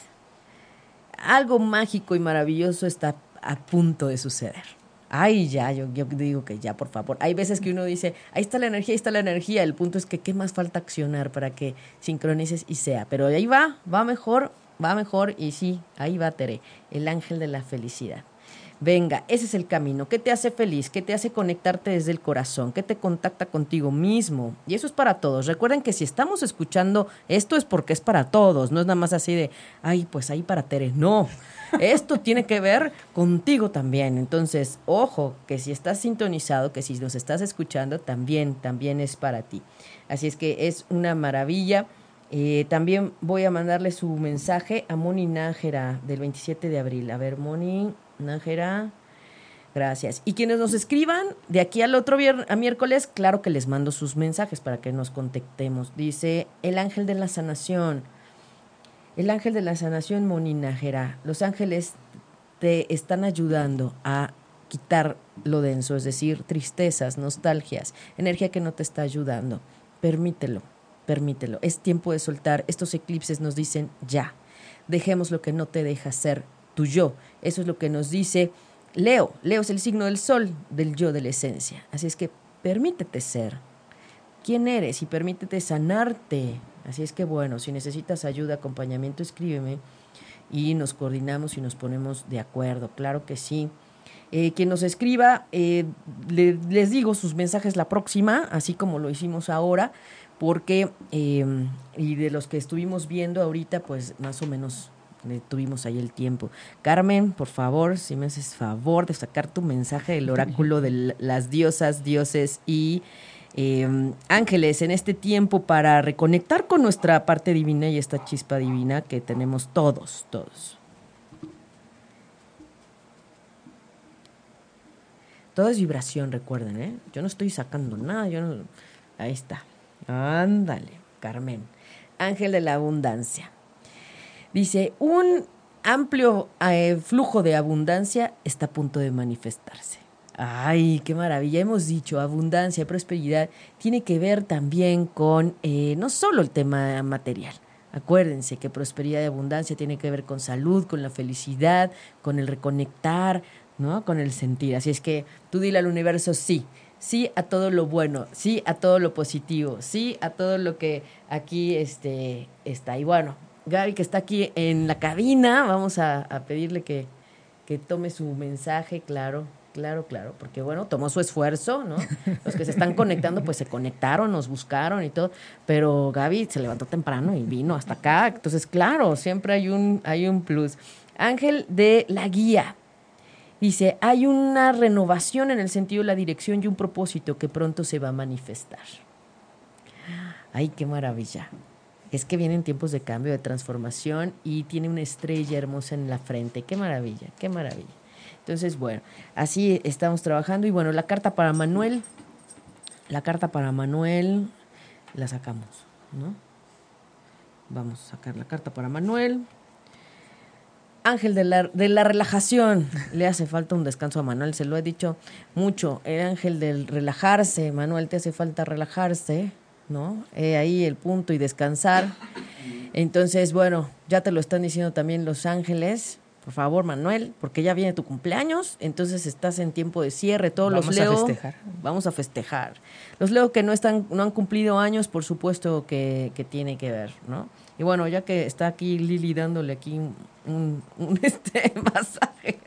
[SPEAKER 2] Algo mágico y maravilloso está a punto de suceder. Ay, ya, yo, yo digo que ya, por favor. Hay veces que uno dice, ahí está la energía, ahí está la energía. El punto es que qué más falta accionar para que sincronices y sea. Pero ahí va, va mejor, va mejor y sí, ahí va Tere, el ángel de la felicidad. Venga, ese es el camino. ¿Qué te hace feliz? ¿Qué te hace conectarte desde el corazón? ¿Qué te contacta contigo mismo? Y eso es para todos. Recuerden que si estamos escuchando esto es porque es para todos. No es nada más así de, ay, pues ahí para Tere. No. Esto tiene que ver contigo también. Entonces, ojo, que si estás sintonizado, que si nos estás escuchando, también, también es para ti. Así es que es una maravilla. Eh, también voy a mandarle su mensaje a Moni Nájera del 27 de abril. A ver, Moni Nájera. Gracias. Y quienes nos escriban de aquí al otro viernes, a miércoles, claro que les mando sus mensajes para que nos contactemos. Dice el ángel de la sanación. El ángel de la sanación moninajera. Los ángeles te están ayudando a quitar lo denso, es decir, tristezas, nostalgias, energía que no te está ayudando. Permítelo, permítelo. Es tiempo de soltar. Estos eclipses nos dicen ya. Dejemos lo que no te deja ser tu yo. Eso es lo que nos dice Leo. Leo es el signo del sol, del yo, de la esencia. Así es que permítete ser. ¿Quién eres? Y permítete sanarte Así es que bueno, si necesitas ayuda, acompañamiento, escríbeme y nos coordinamos y nos ponemos de acuerdo. Claro que sí. Eh, quien nos escriba, eh, les digo sus mensajes la próxima, así como lo hicimos ahora, porque, eh, y de los que estuvimos viendo ahorita, pues más o menos tuvimos ahí el tiempo. Carmen, por favor, si me haces favor de sacar tu mensaje del oráculo de las diosas, dioses y Em, ángeles en este tiempo para reconectar con nuestra parte divina y esta chispa divina que tenemos todos, todos. Todo es vibración, recuerden, ¿eh? Yo no estoy sacando nada, yo no... Ahí está. Ándale, Carmen. Ángel de la abundancia. Dice, un amplio eh, flujo de abundancia está a punto de manifestarse. Ay, qué maravilla. Hemos dicho, abundancia, prosperidad, tiene que ver también con eh, no solo el tema material. Acuérdense que prosperidad y abundancia tiene que ver con salud, con la felicidad, con el reconectar, ¿no? Con el sentir. Así es que tú dile al universo sí, sí a todo lo bueno, sí a todo lo positivo, sí a todo lo que aquí este, está. Y bueno, Gaby que está aquí en la cabina, vamos a, a pedirle que, que tome su mensaje, claro, Claro, claro, porque bueno, tomó su esfuerzo, ¿no? Los que se están conectando, pues se conectaron, nos buscaron y todo, pero Gaby se levantó temprano y vino hasta acá, entonces claro, siempre hay un, hay un plus. Ángel de la guía. Dice, hay una renovación en el sentido de la dirección y un propósito que pronto se va a manifestar. Ay, qué maravilla. Es que vienen tiempos de cambio, de transformación y tiene una estrella hermosa en la frente. Qué maravilla, qué maravilla. Entonces, bueno, así estamos trabajando. Y bueno, la carta para Manuel, la carta para Manuel, la sacamos, ¿no? Vamos a sacar la carta para Manuel. Ángel de la, de la relajación. Le hace falta un descanso a Manuel, se lo he dicho mucho. El ángel del relajarse. Manuel, te hace falta relajarse, ¿no? ahí el punto y descansar. Entonces, bueno, ya te lo están diciendo también los ángeles por favor, Manuel, porque ya viene tu cumpleaños, entonces estás en tiempo de cierre. Todos los Leo. Vamos a festejar. Vamos a festejar. Los Leo que no están, no han cumplido años, por supuesto que, tiene que ver, ¿no? Y bueno, ya que está aquí Lili dándole aquí un, este masaje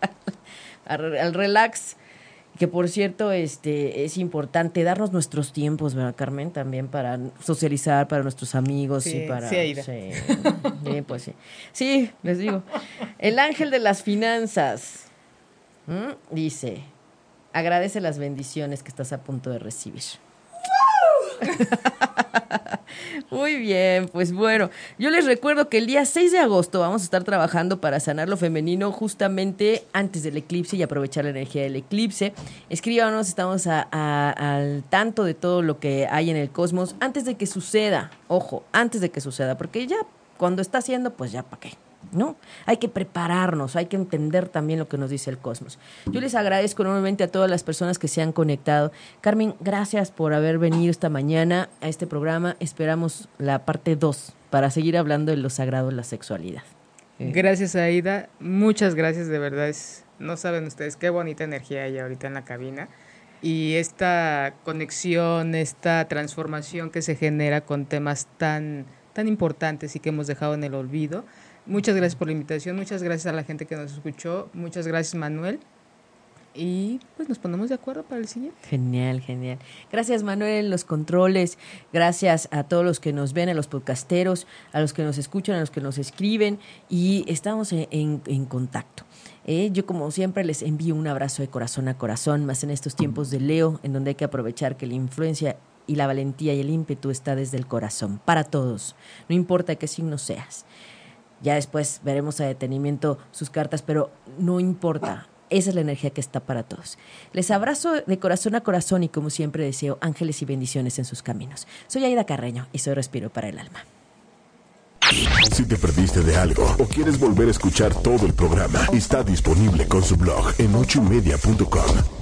[SPEAKER 2] al relax, que por cierto, este es importante darnos nuestros tiempos, ¿verdad, Carmen? También para socializar para nuestros amigos y para.
[SPEAKER 3] Sí,
[SPEAKER 2] sí, pues sí. Sí, les digo. El ángel de las finanzas dice: agradece las bendiciones que estás a punto de recibir. Muy bien, pues bueno, yo les recuerdo que el día 6 de agosto vamos a estar trabajando para sanar lo femenino justamente antes del eclipse y aprovechar la energía del eclipse. Escríbanos, estamos al tanto de todo lo que hay en el cosmos antes de que suceda, ojo, antes de que suceda, porque ya cuando está haciendo, pues ya para qué. ¿No? Hay que prepararnos, hay que entender también lo que nos dice el cosmos. Yo les agradezco enormemente a todas las personas que se han conectado. Carmen, gracias por haber venido esta mañana a este programa. Esperamos la parte 2 para seguir hablando de lo sagrado de la sexualidad.
[SPEAKER 3] Gracias, Aida. Muchas gracias, de verdad. Es, no saben ustedes qué bonita energía hay ahorita en la cabina. Y esta conexión, esta transformación que se genera con temas tan, tan importantes y que hemos dejado en el olvido. Muchas gracias por la invitación, muchas gracias a la gente que nos escuchó, muchas gracias Manuel. Y pues nos ponemos de acuerdo para el siguiente.
[SPEAKER 2] Genial, genial. Gracias Manuel en los controles, gracias a todos los que nos ven, a los podcasteros, a los que nos escuchan, a los que nos escriben y estamos en, contacto. Eh, yo como siempre les envío un abrazo de corazón a corazón, más en estos tiempos de Leo, en donde hay que aprovechar que la influencia y la valentía y el ímpetu está desde el corazón, para todos, no importa qué signo seas. Ya después veremos a detenimiento sus cartas, pero no importa. Esa es la energía que está para todos. Les abrazo de corazón a corazón y como siempre deseo ángeles y bendiciones en sus caminos. Soy Aida Carreño y soy Respiro para el Alma.
[SPEAKER 4] Si te perdiste de algo o quieres volver a escuchar todo el programa, está disponible con su blog en ochoymedia.com